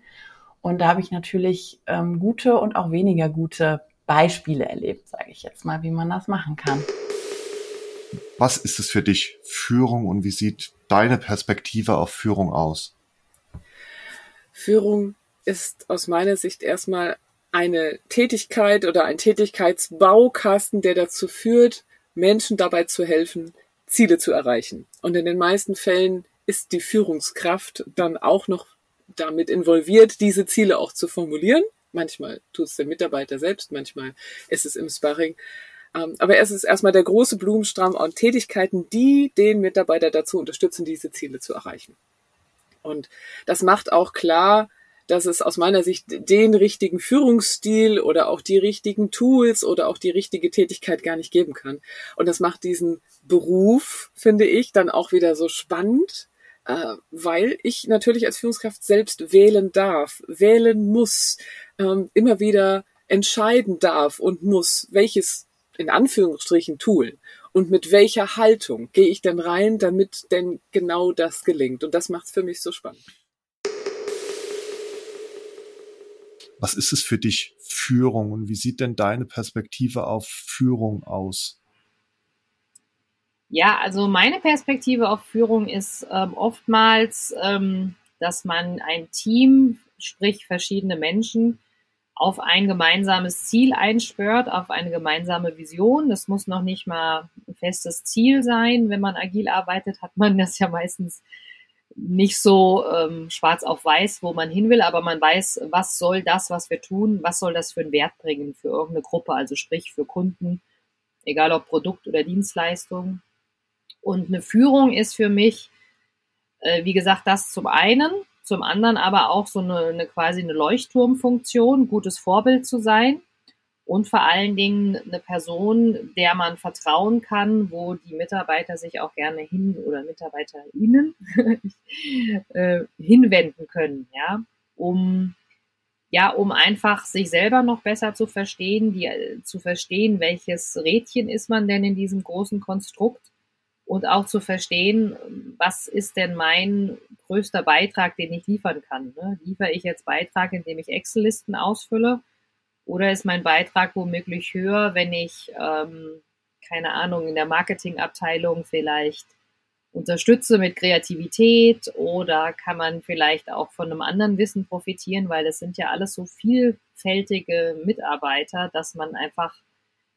Und da habe ich natürlich ähm, gute und auch weniger gute Beispiele erlebt, sage ich jetzt mal, wie man das machen kann. Was ist es für dich, Führung, und wie sieht deine Perspektive auf Führung aus? Führung ist aus meiner Sicht erstmal eine Tätigkeit oder ein Tätigkeitsbaukasten, der dazu führt, Menschen dabei zu helfen, Ziele zu erreichen. Und in den meisten Fällen ist die Führungskraft dann auch noch damit involviert, diese Ziele auch zu formulieren. Manchmal tut es der Mitarbeiter selbst, manchmal ist es im Sparring. Ähm, aber es ist erstmal der große Blumenstrang an Tätigkeiten, die den Mitarbeiter dazu unterstützen, diese Ziele zu erreichen. Und das macht auch klar, dass es aus meiner Sicht den richtigen Führungsstil oder auch die richtigen Tools oder auch die richtige Tätigkeit gar nicht geben kann. Und das macht diesen Beruf, finde ich, dann auch wieder so spannend, äh, weil ich natürlich als Führungskraft selbst wählen darf, wählen muss, ähm, immer wieder entscheiden darf und muss, welches in Anführungsstrichen Tool und mit welcher Haltung gehe ich denn rein, damit denn genau das gelingt. Und das macht es für mich so spannend. Was ist es für dich Führung und wie sieht denn deine Perspektive auf Führung aus? Ja, also meine Perspektive auf Führung ist ähm, oftmals, ähm, dass man ein Team, sprich verschiedene Menschen, auf ein gemeinsames Ziel einschwört, auf eine gemeinsame Vision. Das muss noch nicht mal ein festes Ziel sein. Wenn man agil arbeitet, hat man das ja meistens nicht so ähm, schwarz auf weiß, wo man hin will, aber man weiß, was soll das, was wir tun, was soll das für einen Wert bringen für irgendeine Gruppe, also sprich für Kunden, egal ob Produkt oder Dienstleistung. Und eine Führung ist für mich, äh, wie gesagt, das zum einen, zum anderen aber auch so eine, eine quasi eine Leuchtturmfunktion, gutes Vorbild zu sein und vor allen Dingen eine Person, der man vertrauen kann, wo die Mitarbeiter sich auch gerne hin oder MitarbeiterInnen äh, hinwenden können, ja, um ja, um einfach sich selber noch besser zu verstehen, die, zu verstehen, welches Rädchen ist man denn in diesem großen Konstrukt und auch zu verstehen, was ist denn mein größter Beitrag, den ich liefern kann. Ne? Liefere ich jetzt Beitrag, indem ich Excel-Listen ausfülle oder ist mein Beitrag womöglich höher, wenn ich, ähm, keine Ahnung, in der Marketingabteilung vielleicht unterstütze mit Kreativität oder kann man vielleicht auch von einem anderen Wissen profitieren, weil das sind ja alles so vielfältige Mitarbeiter, dass man einfach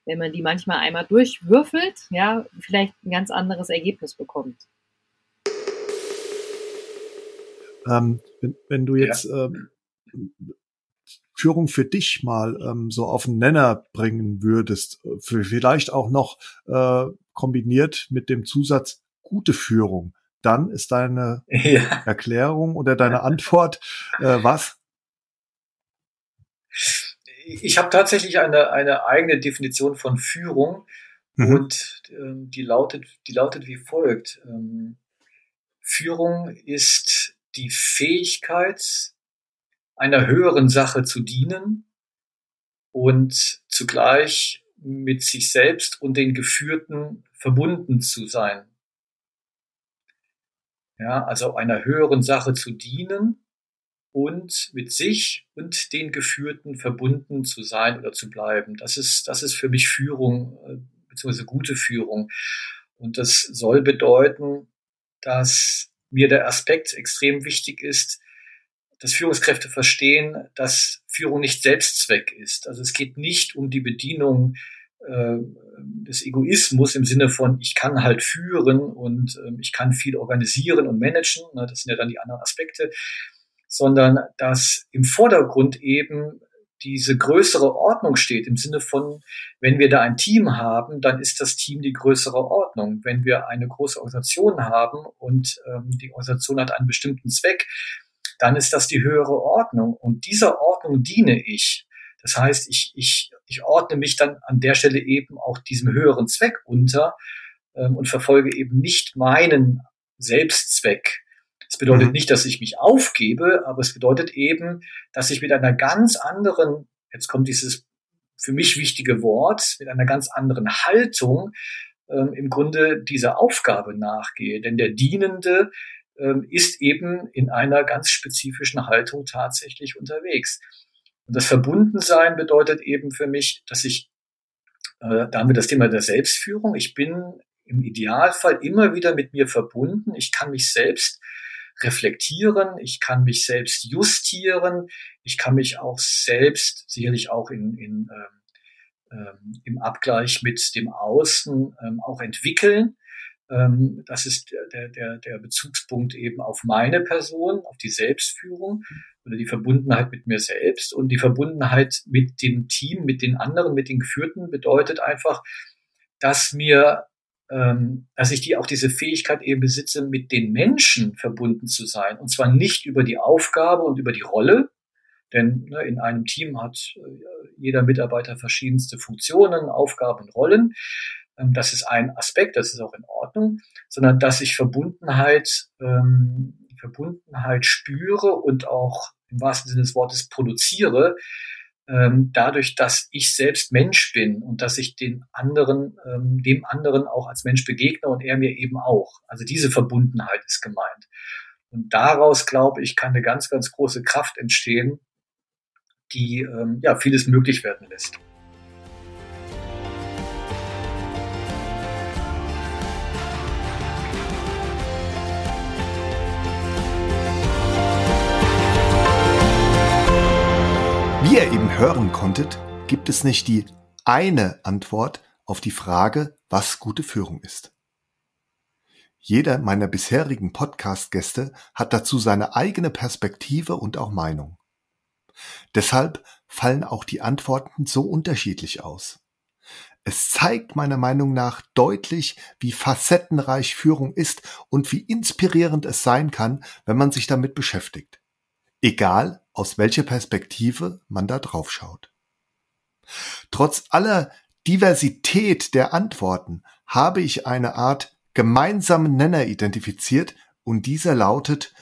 wenn man die manchmal einmal durchwürfelt, ja, vielleicht ein ganz anderes Ergebnis bekommt. Ähm, wenn, wenn, du jetzt ja. ähm, Führung für dich mal ähm, so auf den Nenner bringen würdest, für vielleicht auch noch äh, kombiniert mit dem Zusatz gute Führung, dann ist deine ja. Erklärung oder deine Antwort äh, was? Ich habe tatsächlich eine, eine eigene Definition von Führung mhm. und ähm, die, lautet, die lautet wie folgt. Ähm, Führung ist die Fähigkeit, einer höheren Sache zu dienen und zugleich mit sich selbst und den Geführten verbunden zu sein. Ja, also einer höheren Sache zu dienen und mit sich und den Geführten verbunden zu sein oder zu bleiben. Das ist, das ist für mich Führung, äh, beziehungsweise gute Führung. Und das soll bedeuten, dass mir der Aspekt extrem wichtig ist, dass Führungskräfte verstehen, dass Führung nicht Selbstzweck ist. Also es geht nicht um die Bedienung äh, des Egoismus im Sinne von, ich kann halt führen und äh, ich kann viel organisieren und managen. Ne, das sind ja dann die anderen Aspekte sondern dass im Vordergrund eben diese größere Ordnung steht, im Sinne von, wenn wir da ein Team haben, dann ist das Team die größere Ordnung. Wenn wir eine große Organisation haben und ähm, die Organisation hat einen bestimmten Zweck, dann ist das die höhere Ordnung. Und dieser Ordnung diene ich. Das heißt, ich, ich, ich ordne mich dann an der Stelle eben auch diesem höheren Zweck unter ähm, und verfolge eben nicht meinen Selbstzweck, es bedeutet mhm. nicht, dass ich mich aufgebe, aber es bedeutet eben, dass ich mit einer ganz anderen, jetzt kommt dieses für mich wichtige Wort, mit einer ganz anderen Haltung ähm, im Grunde dieser Aufgabe nachgehe. Denn der Dienende ähm, ist eben in einer ganz spezifischen Haltung tatsächlich unterwegs. Und das Verbundensein bedeutet eben für mich, dass ich, äh, da haben wir das Thema der Selbstführung, ich bin im Idealfall immer wieder mit mir verbunden. Ich kann mich selbst reflektieren, ich kann mich selbst justieren, ich kann mich auch selbst, sicherlich auch in, in, ähm, ähm, im Abgleich mit dem Außen ähm, auch entwickeln. Ähm, das ist der, der, der Bezugspunkt eben auf meine Person, auf die Selbstführung oder die Verbundenheit mit mir selbst. Und die Verbundenheit mit dem Team, mit den anderen, mit den Geführten bedeutet einfach, dass mir ähm, dass ich die auch diese Fähigkeit eben besitze, mit den Menschen verbunden zu sein. Und zwar nicht über die Aufgabe und über die Rolle, denn ne, in einem Team hat äh, jeder Mitarbeiter verschiedenste Funktionen, Aufgaben Rollen. Ähm, das ist ein Aspekt, das ist auch in Ordnung, sondern dass ich Verbundenheit, ähm, Verbundenheit spüre und auch im wahrsten Sinne des Wortes produziere, dadurch, dass ich selbst Mensch bin und dass ich den anderen, ähm, dem anderen auch als Mensch begegne und er mir eben auch. Also diese Verbundenheit ist gemeint. Und daraus, glaube ich, kann eine ganz, ganz große Kraft entstehen, die ähm, ja vieles möglich werden lässt. Eben hören konntet, gibt es nicht die eine Antwort auf die Frage, was gute Führung ist. Jeder meiner bisherigen Podcast-Gäste hat dazu seine eigene Perspektive und auch Meinung. Deshalb fallen auch die Antworten so unterschiedlich aus. Es zeigt meiner Meinung nach deutlich, wie facettenreich Führung ist und wie inspirierend es sein kann, wenn man sich damit beschäftigt. Egal, aus welcher Perspektive man da drauf schaut. Trotz aller Diversität der Antworten habe ich eine Art gemeinsamen Nenner identifiziert und dieser lautet,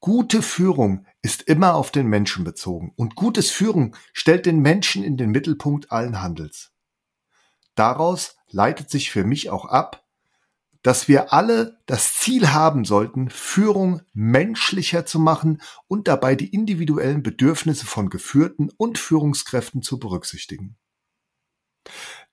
gute Führung ist immer auf den Menschen bezogen und gutes Führen stellt den Menschen in den Mittelpunkt allen Handels. Daraus leitet sich für mich auch ab, dass wir alle das Ziel haben sollten, Führung menschlicher zu machen und dabei die individuellen Bedürfnisse von Geführten und Führungskräften zu berücksichtigen.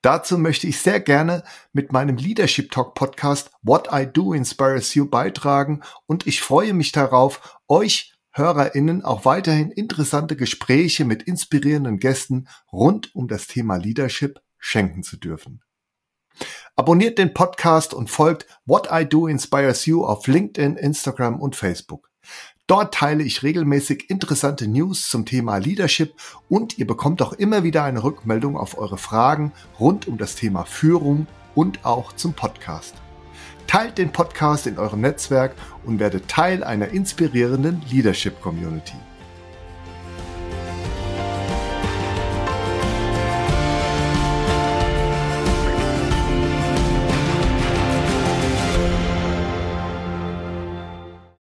Dazu möchte ich sehr gerne mit meinem Leadership Talk Podcast What I Do Inspires You beitragen und ich freue mich darauf, euch HörerInnen auch weiterhin interessante Gespräche mit inspirierenden Gästen rund um das Thema Leadership schenken zu dürfen. Abonniert den Podcast und folgt What I Do Inspires You auf LinkedIn, Instagram und Facebook. Dort teile ich regelmäßig interessante News zum Thema Leadership und ihr bekommt auch immer wieder eine Rückmeldung auf eure Fragen rund um das Thema Führung und auch zum Podcast. Teilt den Podcast in eurem Netzwerk und werdet Teil einer inspirierenden Leadership Community.